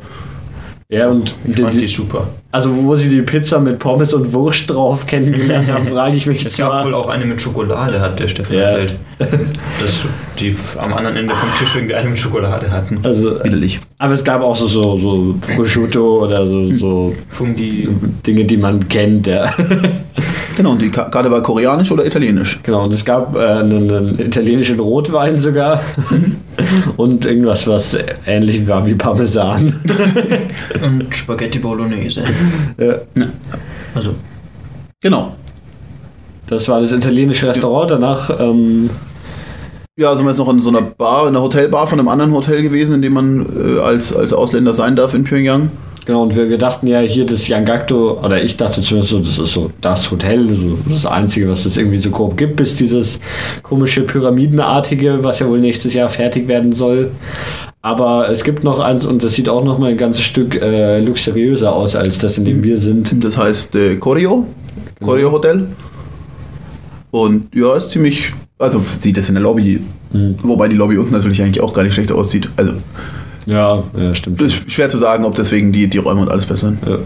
Ja, und Ich die, fand die die, super. also wo sie die Pizza mit Pommes und Wurst drauf kennengelernt haben, frage ich mich Es gab zwar. wohl auch eine mit Schokolade, hat der Stefan Ja. erzählt. Dass die am anderen Ende vom Tisch irgendwie eine mit Schokolade hatten. Also, widerlich. aber es gab auch so, so, so Prosciutto oder so, so Fungi. Dinge, die man kennt. Ja. Genau, und die Ka- Karte war koreanisch oder italienisch? Genau, und es gab äh, einen, einen italienischen Rotwein sogar und irgendwas, was ähnlich war wie Parmesan. Und Spaghetti Bolognese. ja. Also, Genau. Das war das italienische Restaurant. Danach, ähm, Ja, sind wir jetzt noch in so einer Bar, in einer Hotelbar von einem anderen Hotel gewesen, in dem man äh, als, als Ausländer sein darf in Pyongyang. Genau, und wir, wir dachten ja hier das Yangakto, oder ich dachte zumindest so, das ist so das Hotel, so das Einzige, was es irgendwie so grob gibt, bis dieses komische Pyramidenartige, was ja wohl nächstes Jahr fertig werden soll. Aber es gibt noch eins und das sieht auch noch mal ein ganzes Stück äh, luxuriöser aus als das, in dem wir sind. Das heißt äh, Koryo, Koryo Hotel. Und ja, ist ziemlich, also sieht das in der Lobby, wobei die Lobby unten natürlich eigentlich auch gar nicht schlecht aussieht. Also Ja, ja stimmt. ist schwer zu sagen, ob deswegen die, die Räume und alles besser sind. Ja.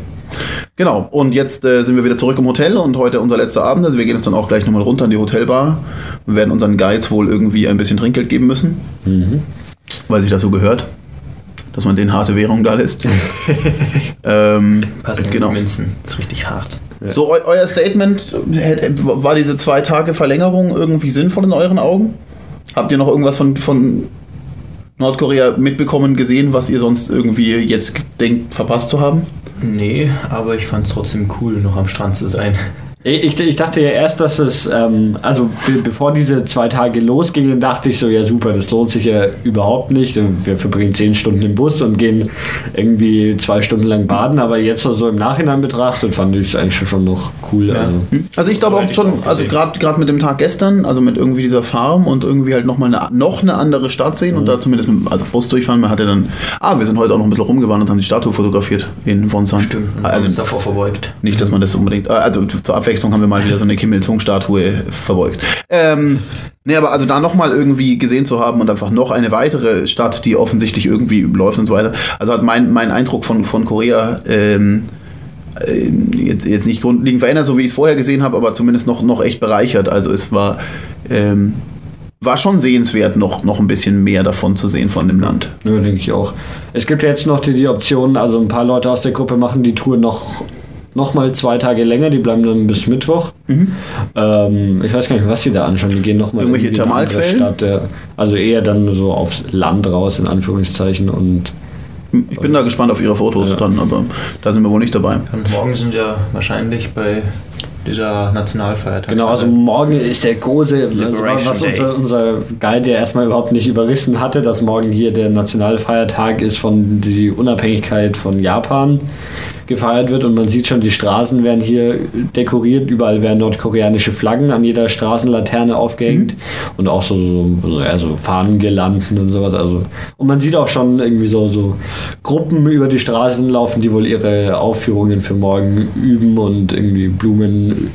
Genau, und jetzt äh, sind wir wieder zurück im Hotel und heute unser letzter Abend. Also wir gehen jetzt dann auch gleich nochmal runter in die Hotelbar. Wir werden unseren Guides wohl irgendwie ein bisschen Trinkgeld geben müssen, weil sich das so gehört, dass man den harte Währung da lässt. ähm, passen genau. Münzen. Das ist richtig hart. So, eu euer Statement, war diese zwei Tage Verlängerung irgendwie sinnvoll in euren Augen? Habt ihr noch irgendwas von, von Nordkorea mitbekommen, gesehen, was ihr sonst irgendwie jetzt denkt, verpasst zu haben? Nee, aber ich fand es trotzdem cool, noch am Strand zu sein. Ich, ich dachte ja erst, dass es, ähm, also be bevor diese zwei Tage losgingen, dachte ich so, ja super, das lohnt sich ja überhaupt nicht. Wir verbringen zehn Stunden im Bus und gehen irgendwie zwei Stunden lang baden, aber jetzt so im Nachhinein betrachtet, fand ich es eigentlich schon noch cool. Ja. Also. Also ich glaube auch schon, auch also gerade gerade mit dem Tag gestern, also mit irgendwie dieser Farm und irgendwie halt nochmal eine, noch eine andere Stadt sehen und da zumindest mit also Bus durchfahren, man hatte dann, ah, wir sind heute auch noch ein bisschen rumgewandert und haben die Statue fotografiert in Wonsan. Stimmt, haben uns Also davor verbeugt. nicht, dass man das unbedingt, also zur Abwechslung haben wir mal wieder so eine Kim Il-sung-Statue verbeugt. Ähm, nee, aber also da nochmal irgendwie gesehen zu haben und einfach noch eine weitere Stadt, die offensichtlich irgendwie läuft und so weiter. Also hat mein, mein Eindruck von, von Korea ähm, äh, jetzt, jetzt nicht grundlegend verändert, so wie ich es vorher gesehen habe, aber zumindest noch, noch echt bereichert. Also es war, ähm, war schon sehenswert, noch, noch ein bisschen mehr davon zu sehen von dem Land. Ja, denke ich auch. Es gibt jetzt noch die, die Option, also ein paar Leute aus der Gruppe machen die Tour noch, noch mal zwei Tage länger, die bleiben dann bis Mittwoch. Ähm, ich weiß gar nicht, was sie da anschauen. Die gehen noch mal Irgendwelche irgendwie in Thermalquellen? Stadt. Also eher dann so aufs Land raus, in Anführungszeichen. Und Ich bin da gespannt auf ihre Fotos Ja. dann, aber da sind wir wohl nicht dabei. Und morgen sind ja wahrscheinlich bei dieser Nationalfeiertag. genau, also morgen ist der große, also Liberation was unser, unser Guide ja erstmal überhaupt nicht überrissen hatte, dass morgen hier der Nationalfeiertag ist von die Unabhängigkeit von Japan gefeiert wird und man sieht schon, die Straßen werden hier dekoriert, überall werden nordkoreanische Flaggen an jeder Straßenlaterne aufgehängt und auch so, so, so, ja, so Fahnengirlanden und sowas. Also, und man sieht auch schon irgendwie so, so Gruppen über die Straßen laufen, die wohl ihre Aufführungen für morgen üben und irgendwie Blumen.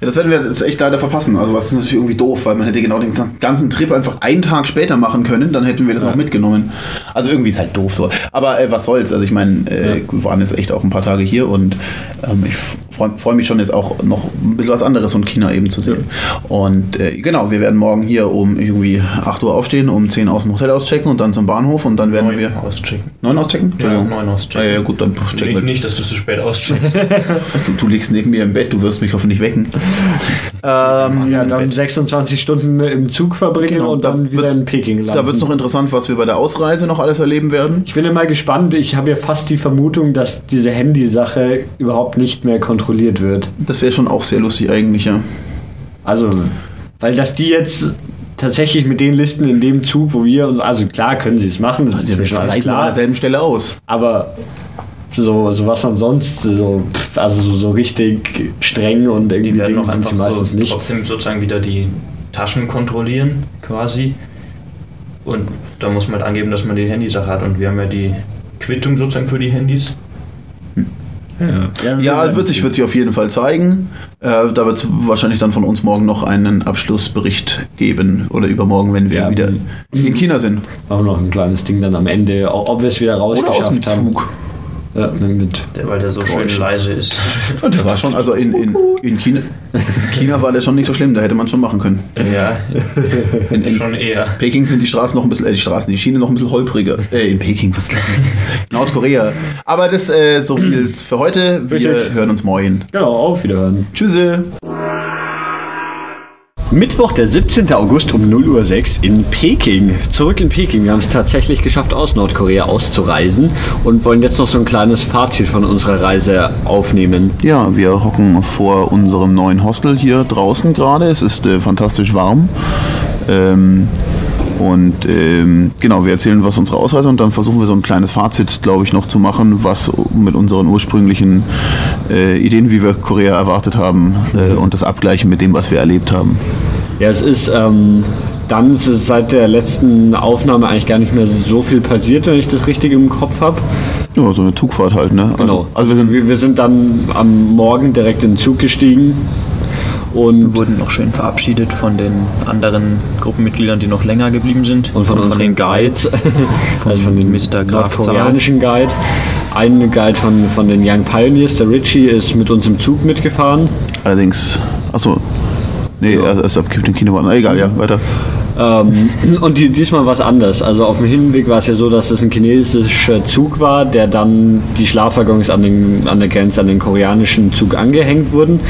Ja, das werden wir jetzt echt leider verpassen. Also was ist natürlich irgendwie doof, weil man hätte genau den ganzen Trip einfach einen Tag später machen können, dann hätten wir das Ja. auch mitgenommen. Also irgendwie ist halt doof so. Aber äh, was soll's? Also ich meine, äh, Ja. wir waren jetzt echt auch ein paar Tage hier und ähm, ich freue freu mich schon jetzt auch noch ein bisschen was anderes von China eben zu sehen. Und äh, genau, wir werden morgen hier um irgendwie 8 Uhr aufstehen, um 10 aus dem Hotel auschecken und dann zum Bahnhof und dann werden neun wir... auschecken. 9 auschecken? Ja, neun auschecken. Ah, ja, ja, gut, dann checken wir. Nicht, nicht, dass du zu spät auscheckst. Du, du liegst neben mir im Bett, du wirst mich hoffentlich wecken. ähm, Ja, dann 26 Stunden im Zug verbringen Genau, und da dann wieder in Peking landen. Da wird es noch interessant, was wir bei der Ausreise noch alles erleben werden. Ich bin immer gespannt. Ich habe ja fast die Vermutung, dass diese Handysache überhaupt nicht mehr kontrolliert wird. Das wäre schon auch sehr lustig eigentlich, ja. Also, weil dass die jetzt tatsächlich mit den Listen in dem Zug, wo wir uns, also klar können sie es machen, das ist Wir mir schon alles verreisen an klar, derselben Stelle aus. aber so, so was man sonst, so, also so, so richtig streng und irgendwie Die werden Dinge auch sind sie einfach meistens so nicht. trotzdem sozusagen wieder die Taschen kontrollieren, quasi. Und da muss man halt angeben, dass man die Handysache hat. Und wir haben ja die Quittung sozusagen für die Handys. Ja, werden wird sich, wird sich auf jeden Fall zeigen. Äh, da wird es wahrscheinlich dann von uns morgen noch einen Abschlussbericht geben. Oder übermorgen, wenn wir Ja, wieder in China sind. Auch noch ein kleines Ding dann am Ende, ob wir es wieder Oder aus dem rausgeschafft haben. Zug. Ja, mit Der, weil der so Geräusch. schön leise ist. Und das war schon, also in, in, in China, in China war das schon nicht so schlimm, da hätte man schon machen können. ja, In, in schon eher. Peking sind die Straßen noch ein bisschen, äh, die Straßen, die Schiene noch ein bisschen holpriger. Äh, in Peking, was Nordkorea. Aber das äh, so viel für heute. Wir Wirklich? hören uns morgen. Genau, auf Wiederhören. Tschüsse. Mittwoch, der 17. August um 0 Uhr 6 in Peking. Zurück in Peking. Wir haben es tatsächlich geschafft, aus Nordkorea auszureisen und wollen jetzt noch so ein kleines Fazit von unserer Reise aufnehmen. Ja, wir hocken vor unserem neuen Hostel hier draußen gerade. Es ist äh, fantastisch warm. Ähm, und ähm, genau, wir erzählen was unsere Ausreise und dann versuchen wir so ein kleines Fazit, glaube ich, noch zu machen, was mit unseren ursprünglichen äh, Ideen, wie wir Korea erwartet haben, äh, und das abgleichen mit dem, was wir erlebt haben. Ja, es ist ähm, dann ist seit der letzten Aufnahme eigentlich gar nicht mehr so viel passiert, wenn ich das richtig im Kopf habe. Ja, so eine Zugfahrt halt, ne? Genau. Also, also wir sind wir, wir sind dann am Morgen direkt in den Zug gestiegen und wurden noch schön verabschiedet von den anderen Gruppenmitgliedern, die noch länger geblieben sind. Und von, unseren den Guides. also von den Mr. Graf nordkoreanischen Guide. Ein Guide von, von den Young Pioneers, der Richie, ist mit uns im Zug mitgefahren. allerdings, achso, nee, Ja. er ist abgekippt im Kino. Na, egal, ja, weiter. Ähm, und die, diesmal war es anders. Also auf dem Hinweg war es ja so, dass es ein chinesischer Zug war, der dann die Schlafwaggons an, den, an der Grenze an den koreanischen Zug angehängt wurden.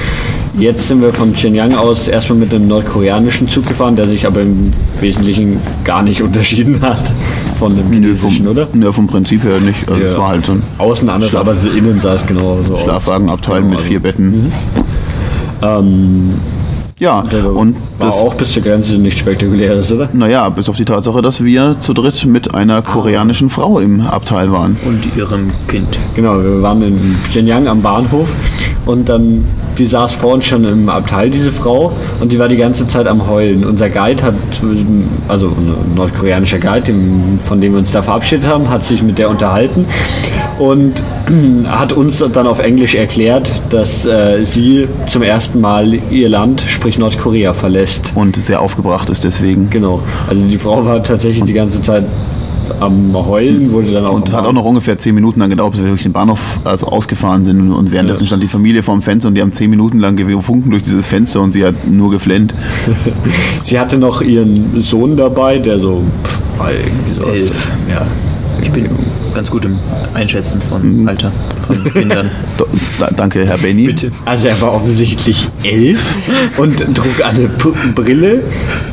Jetzt sind wir von Pyongyang aus erstmal mit einem nordkoreanischen Zug gefahren, der sich aber im Wesentlichen gar nicht unterschieden hat von dem Nö, chinesischen, vom, oder? Ja, vom Prinzip her nicht. Also Ja. es war halt so ein Außen anders, Schlaf- aber innen sah es genau so aus. Schlafwagenabteil Genau, mit also- vier Betten. Ähm, Ja, und war das, auch bis zur Grenze nichts Spektakuläres, oder? naja, bis auf die Tatsache, dass wir zu dritt mit einer koreanischen Frau im Abteil waren. Und ihrem Kind. Genau, wir waren in Pyongyang am Bahnhof und dann, die saß vor uns schon im Abteil, diese Frau, und die war die ganze Zeit am Heulen. Unser Guide hat, also ein nordkoreanischer Guide, von dem wir uns da verabschiedet haben, hat sich mit der unterhalten und hat uns dann auf Englisch erklärt, dass äh, sie zum ersten Mal ihr Land, sprich Nordkorea, verlässt. Und sehr aufgebracht ist deswegen. Genau. Also die Frau war tatsächlich die ganze Zeit am Heulen, wurde dann auch Und hat auch noch ungefähr zehn Minuten lang gedauert, bis wir durch den Bahnhof also ausgefahren sind. Und währenddessen stand die Familie vorm Fenster und die haben zehn Minuten lang gewunken durch dieses Fenster und sie hat nur geflennt. Sie hatte noch ihren Sohn dabei, der so pff, irgendwie so aus- Elf. Ja. Ich bin ganz gut im Einschätzen von Alter von Kindern. Danke, Herr Benny. Bitte. Also er war offensichtlich elf und trug eine P Brille,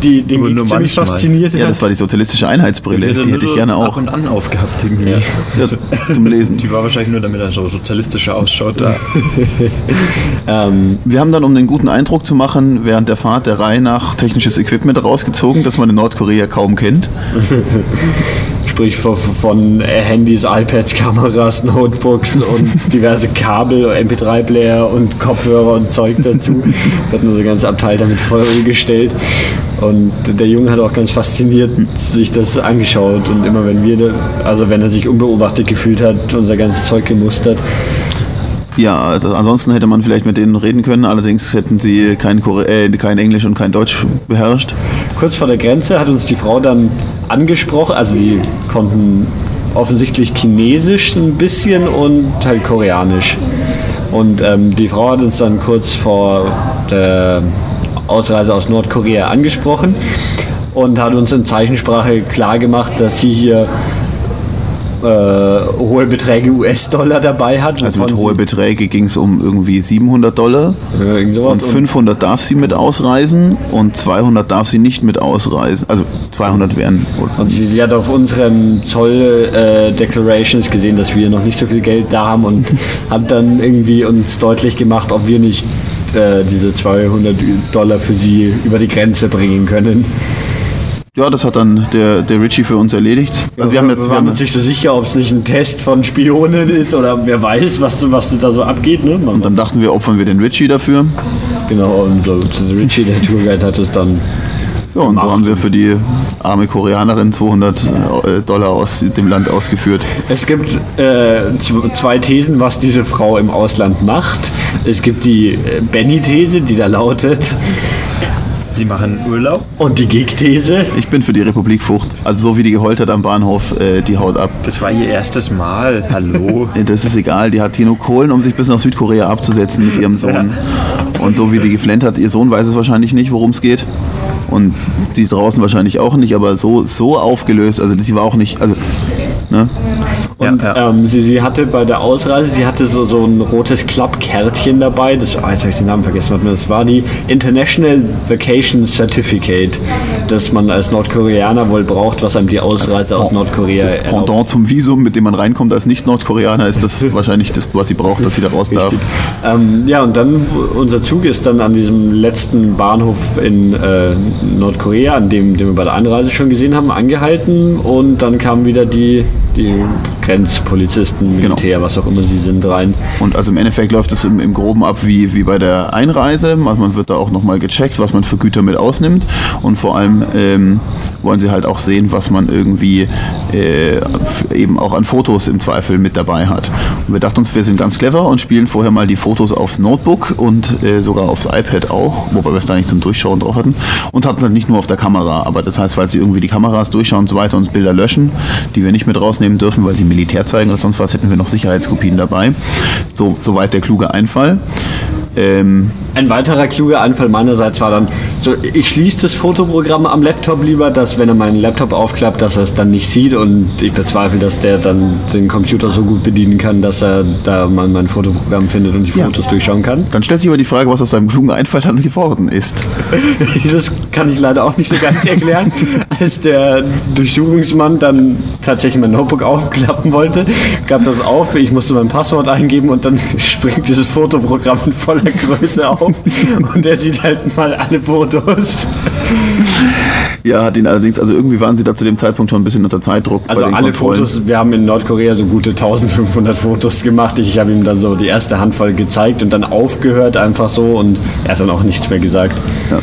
die den mich nur ziemlich manchmal. fasziniert hat. Ja, das war die sozialistische Einheitsbrille. Die hätte ich gerne ab auch und an aufgehabt irgendwie. ja, zum Lesen. Die war wahrscheinlich nur, damit er so sozialistischer ausschaut. Da. ähm, Wir haben dann, um den guten Eindruck zu machen, während der Fahrt der Reihe nach technisches Equipment rausgezogen, das man in Nordkorea kaum kennt. Sprich von, von Handys, iPads, Kameras, Notebooks und diverse Kabel, MP3-Player und Kopfhörer und Zeug dazu. Wir hatten unser ganzes Abteil damit voll gestellt. Und der Junge hat auch ganz fasziniert sich das angeschaut und immer wenn wir, also wenn er sich unbeobachtet gefühlt hat, unser ganzes Zeug gemustert. Ja, also ansonsten hätte man vielleicht mit denen reden können, allerdings hätten sie kein, Kore äh, kein Englisch und kein Deutsch beherrscht. Kurz vor der Grenze hat uns die Frau dann angesprochen, also die konnten offensichtlich Chinesisch ein bisschen und halt Koreanisch. Und ähm, die Frau hat uns dann kurz vor der Ausreise aus Nordkorea angesprochen und hat uns in Zeichensprache klargemacht, dass sie hier äh, hohe Beträge US-Dollar dabei hat. Also mit hohe Beträge ging es um irgendwie 700 Dollar Ja, und 500 darf sie mit ausreisen und 200 darf sie nicht mit ausreisen. Also 200 wären Und sie, sie hat auf unseren Zoll-Declarations gesehen, dass wir noch nicht so viel Geld da haben und hat dann irgendwie uns deutlich gemacht, ob wir nicht äh, diese 200 Dollar für sie über die Grenze bringen können. Ja, das hat dann der, der Richie für uns erledigt. Also wir haben jetzt, wir waren uns nicht so sicher, ob es nicht ein Test von Spionen ist oder wer weiß, was, was da so abgeht. Ne? Man, dann dachten wir, opfern wir den Richie dafür. genau, und so, Richie, der Tourguide, hat es dann Ja, und so haben wir für die arme Koreanerin 200 äh, Dollar aus dem Land ausgeführt. Es gibt äh, zwei Thesen, was diese Frau im Ausland macht. Es gibt die äh, Benny-These, die da lautet, Sie machen Urlaub. und die Gig-These. Ich bin für die Republikfrucht. Also so wie die geheult hat am Bahnhof, äh, die haut ab. Das war ihr erstes Mal. Hallo. Das ist egal, die hat Tino Kohlen, um sich bis nach Südkorea abzusetzen mit ihrem Sohn. Und so wie die geflennt hat, ihr Sohn weiß es wahrscheinlich nicht, worum es geht. Und die draußen wahrscheinlich auch nicht, aber so, so aufgelöst, also sie war auch nicht, also, ne? Und Ja, ja. Ähm, sie, sie hatte bei der Ausreise, sie hatte so, so ein rotes Klappkärtchen dabei. Das, oh, jetzt habe ich den Namen vergessen. mal, Das war die International Vacation Certificate, das man als Nordkoreaner wohl braucht, was einem die Ausreise aus Nordkorea Das erlaubt. Pendant zum Visum, mit dem man reinkommt als Nicht-Nordkoreaner, ist das wahrscheinlich das, was sie braucht, dass sie da raus darf. Ähm, ja, und dann, unser Zug ist dann an diesem letzten Bahnhof in äh, Nordkorea, an dem, den wir bei der Anreise schon gesehen haben, angehalten. Und dann kamen wieder die, die Grenzpolizisten, Militär, was auch immer sie sind, rein. Und also im Endeffekt läuft es im, im Groben ab wie, wie bei der Einreise. Also man wird da auch nochmal gecheckt, was man für Güter mit ausnimmt. Und vor allem ähm, wollen sie halt auch sehen, was man irgendwie äh, eben auch an Fotos im Zweifel mit dabei hat. Und wir dachten uns, wir sind ganz clever und spielen vorher mal die Fotos aufs Notebook und äh, sogar aufs iPad auch, wobei wir es da nicht zum Durchschauen drauf hatten. Und hatten es halt nicht nur auf der Kamera. Aber das heißt, falls sie irgendwie die Kameras durchschauen und so weiter und Bilder löschen, die wir nicht mit rausnehmen dürfen, weil sie Militär zeigen oder sonst was, hätten wir noch Sicherheitskopien dabei. So, soweit der kluge Einfall. Ähm, Ein weiterer kluger Anfall meinerseits war dann, so, ich schließe das Fotoprogramm am Laptop lieber, dass wenn er meinen Laptop aufklappt, dass er es dann nicht sieht und ich bezweifle, dass der dann den Computer so gut bedienen kann, dass er da mal mein Fotoprogramm findet und die Ja. Fotos durchschauen kann. dann stellt sich aber die Frage, was aus seinem klugen Einfall dann geworden ist. Dieses kann ich leider auch nicht so ganz erklären. Als der Durchsuchungsmann dann tatsächlich mein Notebook aufklappen wollte, gab das auf, ich musste mein Passwort eingeben und dann springt dieses Fotoprogramm in voller Größe auf und er sieht halt mal alle Fotos. Ja, hat ihn allerdings, also irgendwie waren sie da zu dem Zeitpunkt schon ein bisschen unter Zeitdruck. Also alle Kontrollen. Fotos, wir haben in Nordkorea so gute 1500 Fotos gemacht. Ich habe ihm dann so die erste Handvoll gezeigt und dann aufgehört einfach so und er hat dann auch nichts mehr gesagt. Ja.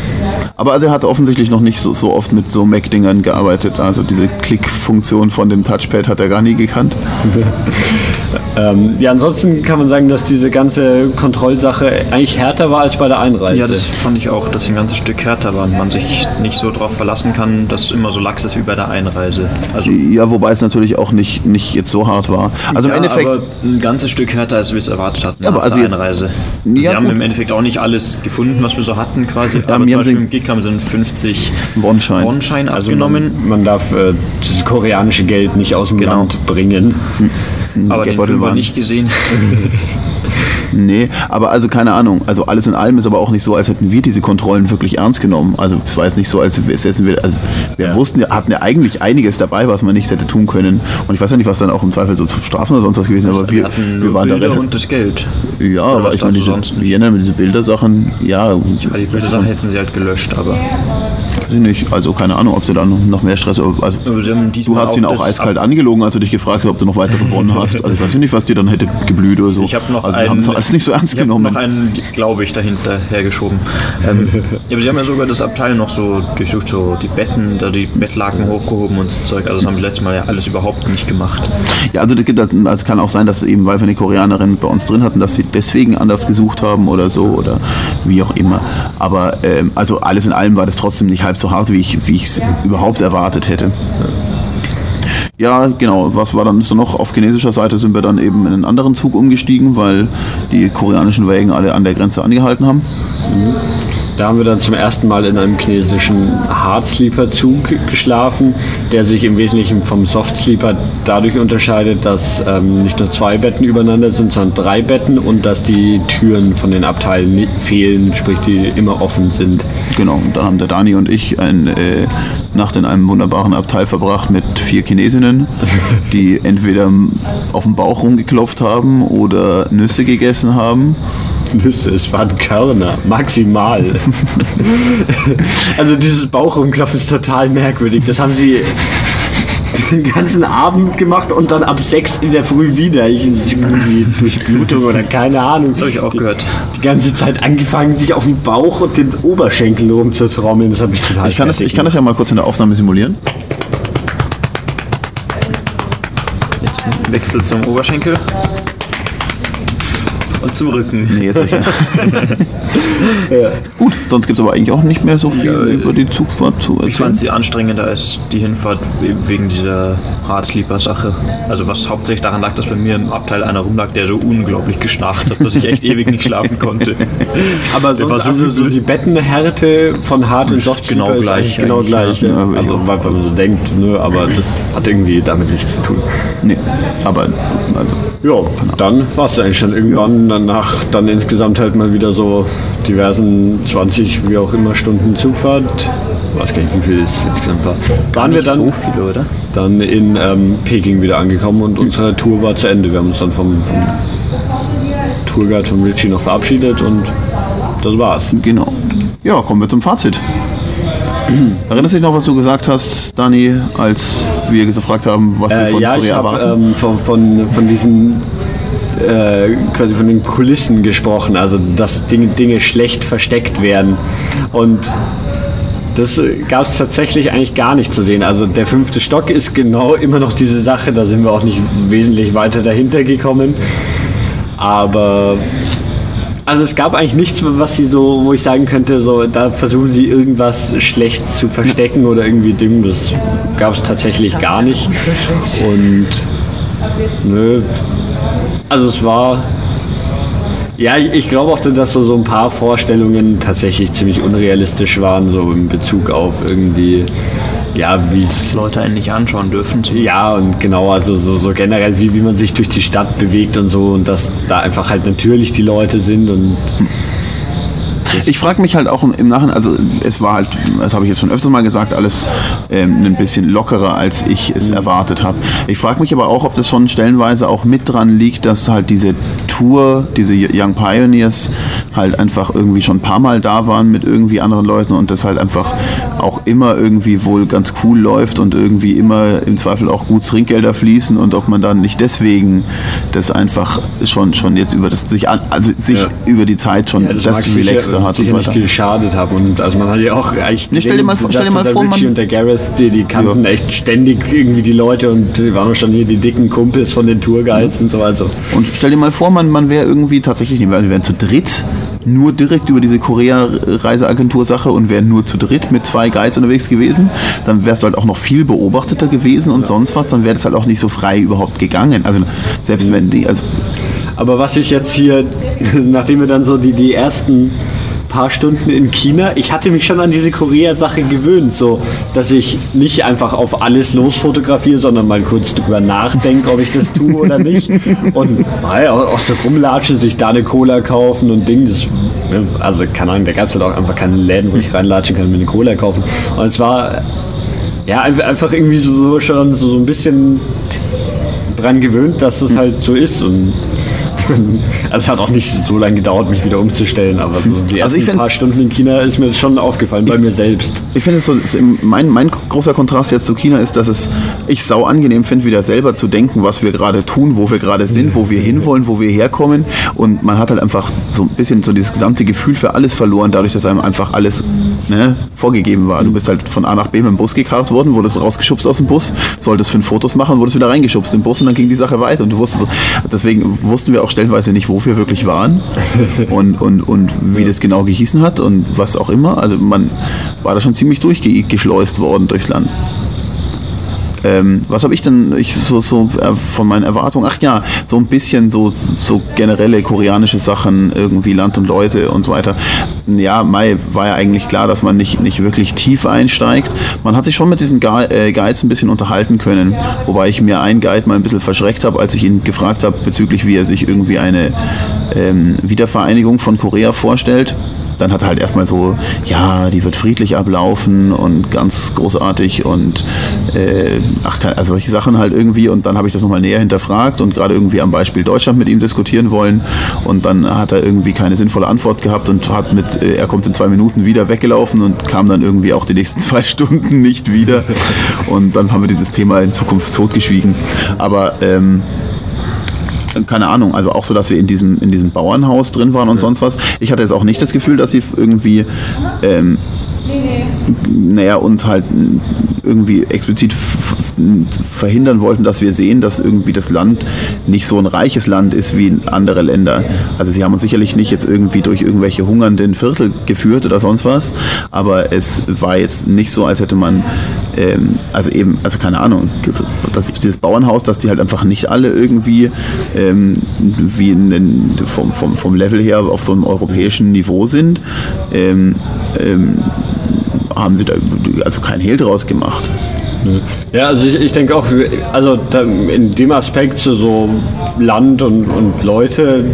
Aber also er hat offensichtlich noch nicht so, so oft mit so Mac-Dingern gearbeitet. Also diese Klick-Funktion von dem Touchpad hat er gar nie gekannt. Ähm, ja, ansonsten kann man sagen, dass diese ganze Kontrollsache eigentlich härter war als bei der Einreise. Ja, das fand ich auch, dass sie ein ganzes Stück härter war und man sich nicht so darauf verlassen kann, dass es immer so lax ist wie bei der Einreise. Also Ja, wobei es natürlich auch nicht, nicht jetzt so hart war. Also ja, im Endeffekt, aber ein ganzes Stück härter, als wir es erwartet hatten Ja, aber also der jetzt- Einreise. Ja, sie haben gut. im Endeffekt auch nicht alles gefunden, was wir so hatten quasi. aber mir zum Beispiel im Gig haben sie einen 50 One-Schein. One-Schein also abgenommen, man, man darf äh, das koreanische Geld nicht aus dem Genau. Land bringen. aber den Fünfer waren- nicht gesehen. Nee, aber also keine Ahnung. Also alles in allem ist aber auch nicht so, als hätten wir diese Kontrollen wirklich ernst genommen. Also es war jetzt nicht so, als hätten wir, also wir Ja. wussten, ja, hatten ja eigentlich einiges dabei, was man nicht hätte tun können. Und ich weiß ja nicht, was dann auch im Zweifel so zu Strafen oder sonst was gewesen ist, aber wir, hatten wir nur waren da Bilder relativ. und das Geld. Ja, Oder aber ich meine, diese, sonst nicht? ja, ne, diese Bildersachen, ja, Weil die Bilder hätten sie halt gelöscht, aber, ich nicht. Also keine Ahnung, ob sie da noch, mehr Stress. Also, du hast ihn auch das eiskalt angelogen, als du dich gefragt hast, ob du noch weitere gewonnen hast. Also ich weiß nicht, was dir dann hätte geblüht oder so. Ich habe noch also wir einen, haben das alles nicht so ernst ich genommen. noch einen, glaube ich, dahinter hergeschoben. Ähm, ja, aber sie haben ja sogar das Abteil noch so durchsucht, so die Betten, da die Bettlaken hochgehoben und so Zeug. Also das haben sie letztes Mal ja alles überhaupt nicht gemacht. Ja, also also es kann auch sein, dass eben, weil wir eine Koreanerin bei uns drin hatten, dass sie deswegen anders gesucht haben oder so oder wie auch immer. Aber ähm, also alles in allem war das trotzdem nicht halb so hart, wie ich es überhaupt erwartet hätte. Ja, genau. Was war dann so noch? Auf chinesischer Seite sind wir dann eben in einen anderen Zug umgestiegen, weil die koreanischen Wägen alle an der Grenze angehalten haben. Da haben wir dann zum ersten Mal in einem chinesischen Hard-Sleeper-Zug geschlafen, der sich im Wesentlichen vom Soft-Sleeper dadurch unterscheidet, dass ähm, nicht nur zwei Betten übereinander sind, sondern drei Betten und dass die Türen von den Abteilen fehlen, sprich die immer offen sind. Genau, und dann haben der Dani und ich eine äh, Nacht in einem wunderbaren Abteil verbracht mit vier Chinesinnen, die entweder auf den Bauch rumgeklopft haben oder Nüsse gegessen haben. Nüsse, es waren Körner, maximal. also dieses Bauchumklopfen ist total merkwürdig. Das haben sie den ganzen Abend gemacht und dann ab sechs in der Früh wieder. Ich, irgendwie Durchblutung oder keine Ahnung. Das habe ich auch gehört. Die ganze Zeit angefangen, sich auf den Bauch und den Oberschenkel rumzutrommeln. Das hat mich total Ich kann, das, ich kann das ja mal kurz in der Aufnahme simulieren. Jetzt ein Wechsel zum Oberschenkel. Und zum Rücken. Nee, jetzt nicht. Gut, sonst gibt es aber eigentlich auch nicht mehr so viel Ja, über die Zugfahrt zu erzählen. Ich fand sie anstrengender als die Hinfahrt wegen dieser Hard-Sleeper-Sache. Also was hauptsächlich daran lag, dass bei mir im Abteil einer rumlag, der so unglaublich geschnarcht hat, dass ich echt ewig nicht schlafen konnte. Aber sonst, so also so die Bettenhärte von Hard und Soft genau gleich genau gleich. ja. Ja. Ja, Also weil man so denkt, ne, aber das hat irgendwie damit nichts zu tun. Nee, aber also, Ja, dann war es eigentlich schon irgendwann danach dann insgesamt halt mal wieder so diversen 20, wie auch immer Stunden Zugfahrt. Weiß gar nicht, wie viel es insgesamt war. Waren wir dann, so viele, oder? dann in ähm, Peking wieder angekommen und unsere Tour war zu Ende. Wir haben uns dann vom, vom Tourguide von Richie noch verabschiedet und das war's. genau. Ja, kommen wir zum Fazit. Erinnerst du dich noch, was du gesagt hast, Dani, als wir gefragt haben, was wir Äh, von ja, ich Korea habe erwarten? ähm, von, von, von diesen äh, quasi von den Kulissen gesprochen, also dass Dinge, Dinge schlecht versteckt werden. Und das gab es tatsächlich eigentlich gar nicht zu sehen. Also der fünfte Stock ist genau immer noch diese Sache, da sind wir auch nicht wesentlich weiter dahinter gekommen. Aber also es gab eigentlich nichts, was sie so, wo ich sagen könnte, so da versuchen sie irgendwas schlecht zu verstecken oder irgendwie dumm. Das gab es tatsächlich gar nicht. Und nö. Also es war. Ja, ich, ich glaube auch, dass so, ein paar Vorstellungen tatsächlich ziemlich unrealistisch waren, so in Bezug auf irgendwie, ja, wie es Leute einen nicht anschauen dürfen. ja, und genau, also so, so generell, wie, wie man sich durch die Stadt bewegt und so und dass da einfach halt natürlich die Leute sind und Ich frage mich halt auch im, im Nachhinein, also es war halt, das habe ich jetzt schon öfters mal gesagt, alles ähm, ein bisschen lockerer, als ich es erwartet habe. Ich frage mich aber auch, ob das schon stellenweise auch mit dran liegt, dass halt diese Tour, diese Young Pioneers halt einfach irgendwie schon ein paar Mal da waren mit irgendwie anderen Leuten und das halt einfach auch immer irgendwie wohl ganz cool läuft und irgendwie immer im Zweifel auch gut Trinkgelder fließen und ob man dann nicht deswegen das einfach schon schon jetzt über das sich also sich Ja. über die Zeit schon Ja, das, das sicher, relaxter hat sicher und nicht weiter. geschadet haben. Und also man hat ja auch eigentlich Nee, stell dir mal vor- stell dir mal der vor, Richie man- und der Gareth, die, die kannten Ja. echt ständig irgendwie die Leute und die waren schon hier die dicken Kumpels von den Tourguides und so weiter. Und stell dir mal vor, man, man wäre irgendwie tatsächlich, wir wären zu dritt nur direkt über diese Korea-Reiseagentur-Sache und wären nur zu dritt mit zwei Guides unterwegs gewesen, dann wärst du halt auch noch viel beobachteter gewesen und sonst was, dann wäre das halt auch nicht so frei überhaupt gegangen. Also selbst wenn die, also Aber was ich jetzt hier, nachdem wir dann so die, die ersten paar Stunden in China, ich hatte mich schon an diese Korea-Sache gewöhnt, so dass ich nicht einfach auf alles losfotografiere, sondern mal kurz drüber nachdenke, ob ich das tue oder nicht. Und mal auch so rumlatschen, sich da eine Cola kaufen und Ding. Das, ne, also keine Ahnung, da gab es halt auch einfach keine Läden, wo ich reinlatschen kann und mir eine Cola kaufen. Und es war ja einfach- einfach irgendwie so, so schon so, so ein bisschen dran gewöhnt, dass das halt so ist und also es hat auch nicht so lange gedauert, mich wieder umzustellen, aber so die ersten Also ich paar Stunden in China ist mir schon aufgefallen, bei mir selbst. Ich finde es so, mein, mein großer Kontrast jetzt zu China ist, dass es ich sau angenehm finde, wieder selber zu denken, was wir gerade tun, wo wir gerade sind, wo wir hinwollen, wo wir herkommen. Und man hat halt einfach so ein bisschen so dieses gesamte Gefühl für alles verloren, dadurch, dass einem einfach alles ne, vorgegeben war. Du bist halt von A nach B mit dem Bus gekarrt worden, wurdest rausgeschubst aus dem Bus, solltest fünf Fotos machen, wurdest wieder reingeschubst im Bus und dann ging die Sache weiter. Und du wusstest, deswegen wussten wir auch stellenweise nicht, wo wir wirklich waren und, und, und wie das genau gehießen hat und was auch immer. Also man war da schon ziemlich durchgeschleust worden durchs Land. Ähm, was habe ich denn ich so, so äh, von meinen Erwartungen? Ach ja, so ein bisschen so, so generelle koreanische Sachen, irgendwie Land und Leute und so weiter. Ja, Mai war ja eigentlich klar, dass man nicht, nicht wirklich tief einsteigt. Man hat sich schon mit diesen äh, Guides ein bisschen unterhalten können, wobei ich mir einen Guide mal ein bisschen verschreckt habe, als ich ihn gefragt habe bezüglich, wie er sich irgendwie eine ähm, Wiedervereinigung von Korea vorstellt dann hat er halt erstmal so, ja, die wird friedlich ablaufen und ganz großartig und äh, ach, also solche Sachen halt irgendwie. Und dann habe ich das nochmal näher hinterfragt und gerade irgendwie am Beispiel Deutschland mit ihm diskutieren wollen. Und dann hat er irgendwie keine sinnvolle Antwort gehabt und hat mit, äh, er kommt in zwei Minuten wieder weggelaufen und kam dann irgendwie auch die nächsten zwei Stunden nicht wieder. Und dann haben wir dieses Thema in Zukunft totgeschwiegen. Aber ähm, keine Ahnung, also auch so, dass wir in diesem, in diesem Bauernhaus drin waren und sonst was. Ich hatte jetzt auch nicht das Gefühl, dass sie irgendwie, ähm, naja, uns halt irgendwie explizit verhindern wollten, dass wir sehen, dass irgendwie das Land nicht so ein reiches Land ist wie andere Länder. Also sie haben uns sicherlich nicht jetzt irgendwie durch irgendwelche hungernden Viertel geführt oder sonst was, aber es war jetzt nicht so, als hätte man, ähm, also eben, also keine Ahnung, das, dieses Bauernhaus, dass die halt einfach nicht alle irgendwie ähm, wie in, vom, vom, vom Level her auf so einem europäischen Niveau sind. Ähm, ähm, haben sie da also kein Hehl draus gemacht. Ja, also ich, ich denke auch, also in dem Aspekt so, so Land und, und Leute,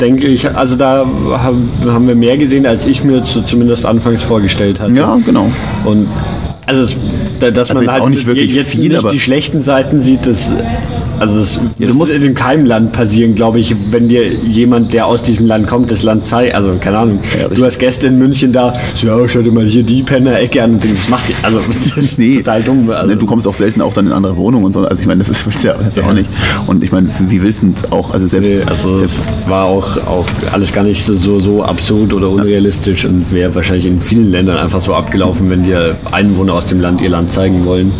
denke ich, also da haben, wir mehr gesehen, als ich mir zu, zumindest anfangs vorgestellt hatte. Ja, genau. Und also, es, da, dass Also man jetzt halt auch nicht wirklich jetzt viel, nicht die schlechten Seiten sieht, das also das du muss musst- in keinem Land passieren, glaube ich, wenn dir jemand, der aus diesem Land kommt, das Land zeigt. Also keine Ahnung, Ja, du hast Gäste in München da, so, ja, schau dir mal hier die Penner-Ecke an und das macht die, also das ist Nee, total dumm. Also, ne, du kommst auch selten auch dann in andere Wohnungen und so. Also ich meine, das ist, das ist, ja, das ist ja auch nicht. Und ich meine, wie willst du denn auch, also selbst, Nee, also selbst es war auch, auch alles gar nicht so, so, so absurd oder unrealistisch und wäre wahrscheinlich in vielen Ländern einfach so abgelaufen, wenn dir Einwohner aus dem Land ihr Land zeigen wollen.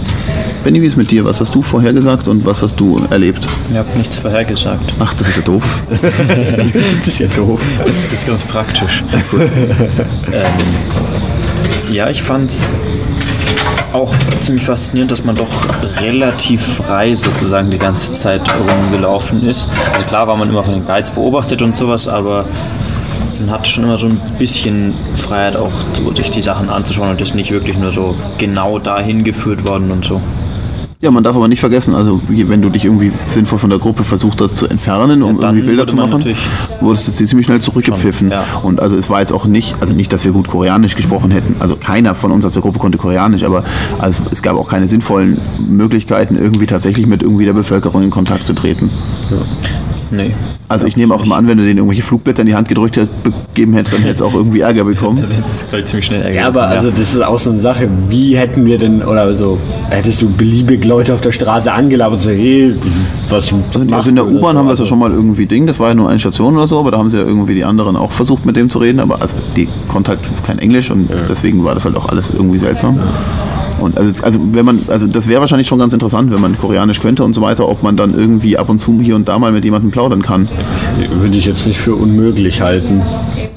Benni, wie ist mit dir? Was hast du vorhergesagt und was hast du erlebt? Ich habe nichts vorhergesagt. Ach, das ist ja doof. das ist ja doof. Das ist ganz praktisch. ähm, ja, ich fand es auch ziemlich faszinierend, dass man doch relativ frei sozusagen die ganze Zeit rumgelaufen ist. Also klar war man immer von den Guides beobachtet und sowas, aber man hatte schon immer so ein bisschen Freiheit auch, sich die Sachen anzuschauen und ist nicht wirklich nur so genau dahin geführt worden und so. Ja, man darf aber nicht vergessen, also wenn du dich irgendwie sinnvoll von der Gruppe versucht hast zu entfernen, um Ja, irgendwie Bilder zu machen, wurdest du ziemlich schnell zurückgepfiffen. Ja. Und also es war jetzt auch nicht, also nicht, dass wir gut Koreanisch gesprochen hätten. Also keiner von uns aus der Gruppe konnte Koreanisch, aber also es gab auch keine sinnvollen Möglichkeiten, irgendwie tatsächlich mit irgendwie der Bevölkerung in Kontakt zu treten. Nee. Also ich nehme auch mal an, wenn du denen irgendwelche Flugblätter in die Hand gedrückt hättest, gegeben hättest, dann hättest du auch irgendwie Ärger bekommen. Dann hätte es gleich ziemlich schnell Ärger Ja, aber gegeben, also das ist auch so eine Sache. Wie hätten wir denn, oder so, hättest du beliebig Leute auf der Straße angelabert, so, hey, was Also machst in der du U-Bahn haben wir es ja Also, schon mal irgendwie Ding, das war ja nur eine Station oder so, aber da haben sie ja irgendwie die anderen auch versucht mit dem zu reden, aber also die konnte halt kein Englisch und deswegen war das halt auch alles irgendwie seltsam. Und also, also wenn man, also das wäre wahrscheinlich schon ganz interessant, wenn man Koreanisch könnte und so weiter, ob man dann irgendwie ab und zu hier und da mal mit jemandem plaudern kann. Würde ich jetzt nicht für unmöglich halten.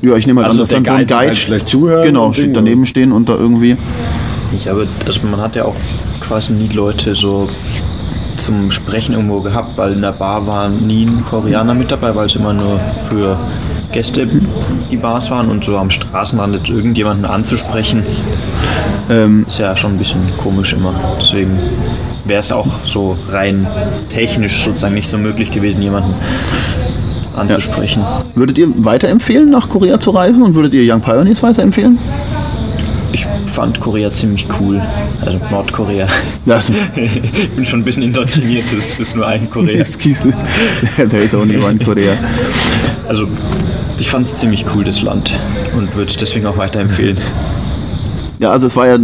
Ja, ich nehme mal Also an, dass der dann so ein Guide Guide vielleicht zuhören genau, und steht daneben stehen und da irgendwie. Ich habe, also man hat ja auch quasi nie Leute so zum Sprechen irgendwo gehabt, weil in der Bar war nie ein Koreaner mit dabei, weil es immer nur für Gäste die Bars waren und so am Straßenrand jetzt irgendjemanden anzusprechen, Ähm, ist ja schon ein bisschen komisch immer. Deswegen wäre es auch so rein technisch sozusagen nicht so möglich gewesen, jemanden anzusprechen. würdet ihr weiterempfehlen, nach Korea zu reisen und würdet ihr Young Pioneers weiterempfehlen? Ich fand Korea ziemlich cool, also Nordkorea. Ja, also, Ich bin schon ein bisschen indoktriniert, es ist nur ein Korea. there is only one Korea. Also, ich fand es ziemlich cool, das Land. Und würde es deswegen auch weiterempfehlen. Ja, also es war ja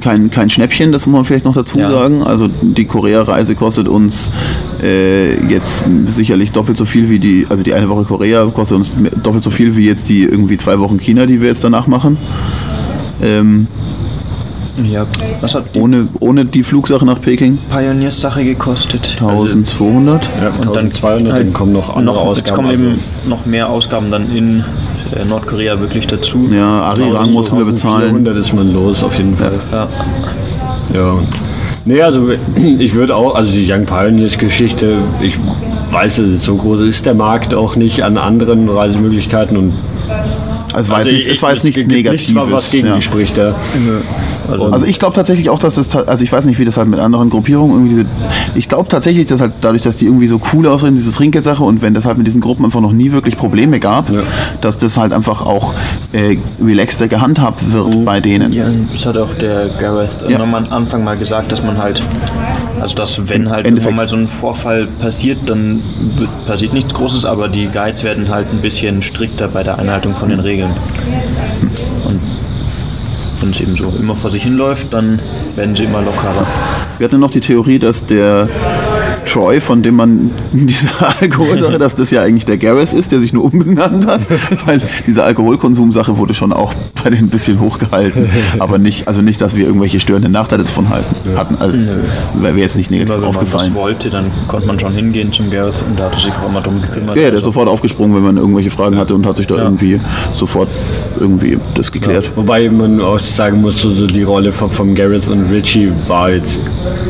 kein, kein Schnäppchen, das muss man vielleicht noch dazu Ja. sagen. Also die Korea-Reise kostet uns äh, jetzt sicherlich doppelt so viel wie die, also die eine Woche Korea kostet uns doppelt so viel wie jetzt die irgendwie zwei Wochen China, die wir jetzt danach machen. Ähm, Ja, was hat die ohne, ohne die Flugsache nach Peking Pioneers-Sache gekostet? 1200. Ja, Und dann 1200, dann kommen noch andere noch, Jetzt Ausgaben. kommen eben also noch mehr Ausgaben dann in äh, Nordkorea wirklich dazu. Ja, Arirang mussten wir bezahlen. 1400 ist man los, auf jeden Fall. Ja. Ja. Nee, also ich würde auch, also die Young Pioneers Geschichte, ich weiß, so groß ist der Markt auch nicht an anderen Reisemöglichkeiten und Also es war jetzt nichts, es war jetzt nichts gibt Negatives. Nichts, was gegen ja. die spricht. Ja. Also, Also ich glaube tatsächlich auch, dass das, also ich weiß nicht, wie das halt mit anderen Gruppierungen irgendwie diese, ich glaube tatsächlich, dass halt dadurch, dass die irgendwie so cool aussehen, diese Trinkgeldsache und wenn das halt mit diesen Gruppen einfach noch nie wirklich Probleme gab, Ja. dass das halt einfach auch äh, relaxter gehandhabt wird bei denen. ja, das hat auch der Gareth Ja. am Anfang mal gesagt, dass man halt, also dass wenn halt irgendwann mal so ein Vorfall passiert, dann wird, passiert nichts Großes, aber die Guides werden halt ein bisschen strikter bei der Einhaltung von den Regeln. Und wenn es eben so immer vor sich hinläuft, dann werden sie immer lockerer. Wir hatten noch die Theorie, dass der Troy, von dem man diese Alkoholsache, dass das ja eigentlich der Gareth ist, der sich nur umbenannt hat, weil diese Alkoholkonsumsache wurde schon auch bei denen ein bisschen hochgehalten, aber nicht, also nicht, dass wir irgendwelche störenden Nachteile davon halten, hatten, also wäre jetzt nicht negativ Immer wenn man aufgefallen. wollte, dann konnte man schon hingehen zum Gareth und da hat er sich auch immer drum gekümmert. Ja, der ist sofort aufgesprungen, wenn man irgendwelche Fragen hatte und hat sich da irgendwie sofort irgendwie das geklärt. Wobei man auch sagen muss, so, so die Rolle von, von Gareth und Richie war jetzt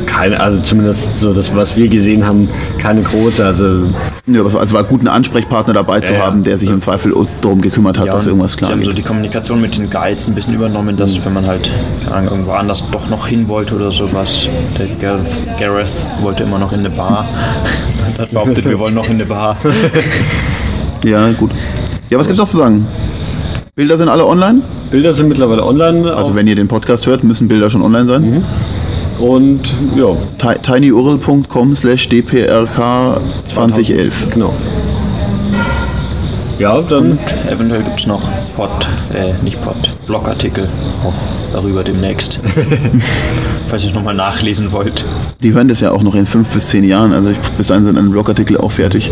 keine, also zumindest so das, was wir gesehen haben, keine große. Also Ja, aber es war, also war gut, einen Ansprechpartner dabei zu Ja, haben, der sich im Zweifel darum gekümmert hat, ja, dass irgendwas klar haben so die Kommunikation mit den Guides ein bisschen übernommen, dass wenn man halt Ahnung, irgendwo anders doch noch hin wollte oder sowas, der Gareth, Gareth wollte immer noch in eine Bar. Und hat behauptet, wir wollen noch in eine Bar. Ja, gut. Ja, was gibt's noch zu sagen? Bilder sind alle online. Bilder sind mittlerweile online. Also wenn ihr den Podcast hört, müssen Bilder schon online sein. Und ja, Ti- tinyurl.com slash dprk 2011. genau. Ja, dann Und eventuell gibt es noch Pod, äh, nicht Pod, Blogartikel auch darüber demnächst. Falls ihr es nochmal nachlesen wollt. Die hören das ja auch noch in fünf bis zehn Jahren. Also ich, bis dahin sind ein Blogartikel auch fertig.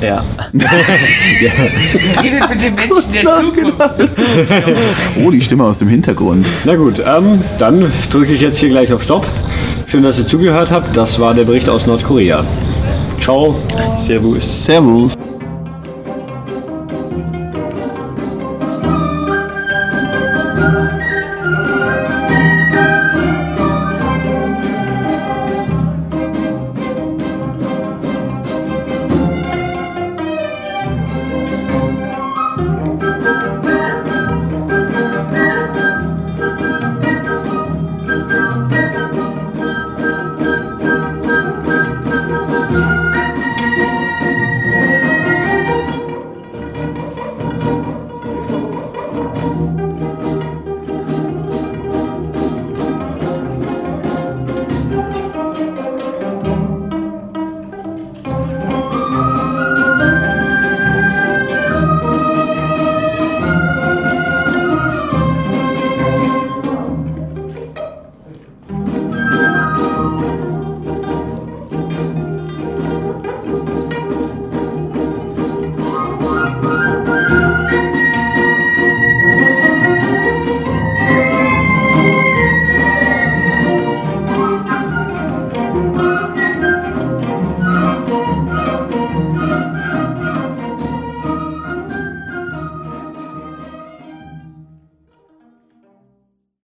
Ja. Redet mit den Menschen der Zukunft. Oh, die Stimme aus dem Hintergrund. Na gut, ähm, dann drücke ich jetzt hier gleich auf Stopp. Schön, dass ihr zugehört habt. Das war der Bericht aus Nordkorea. Ciao. Servus. Servus.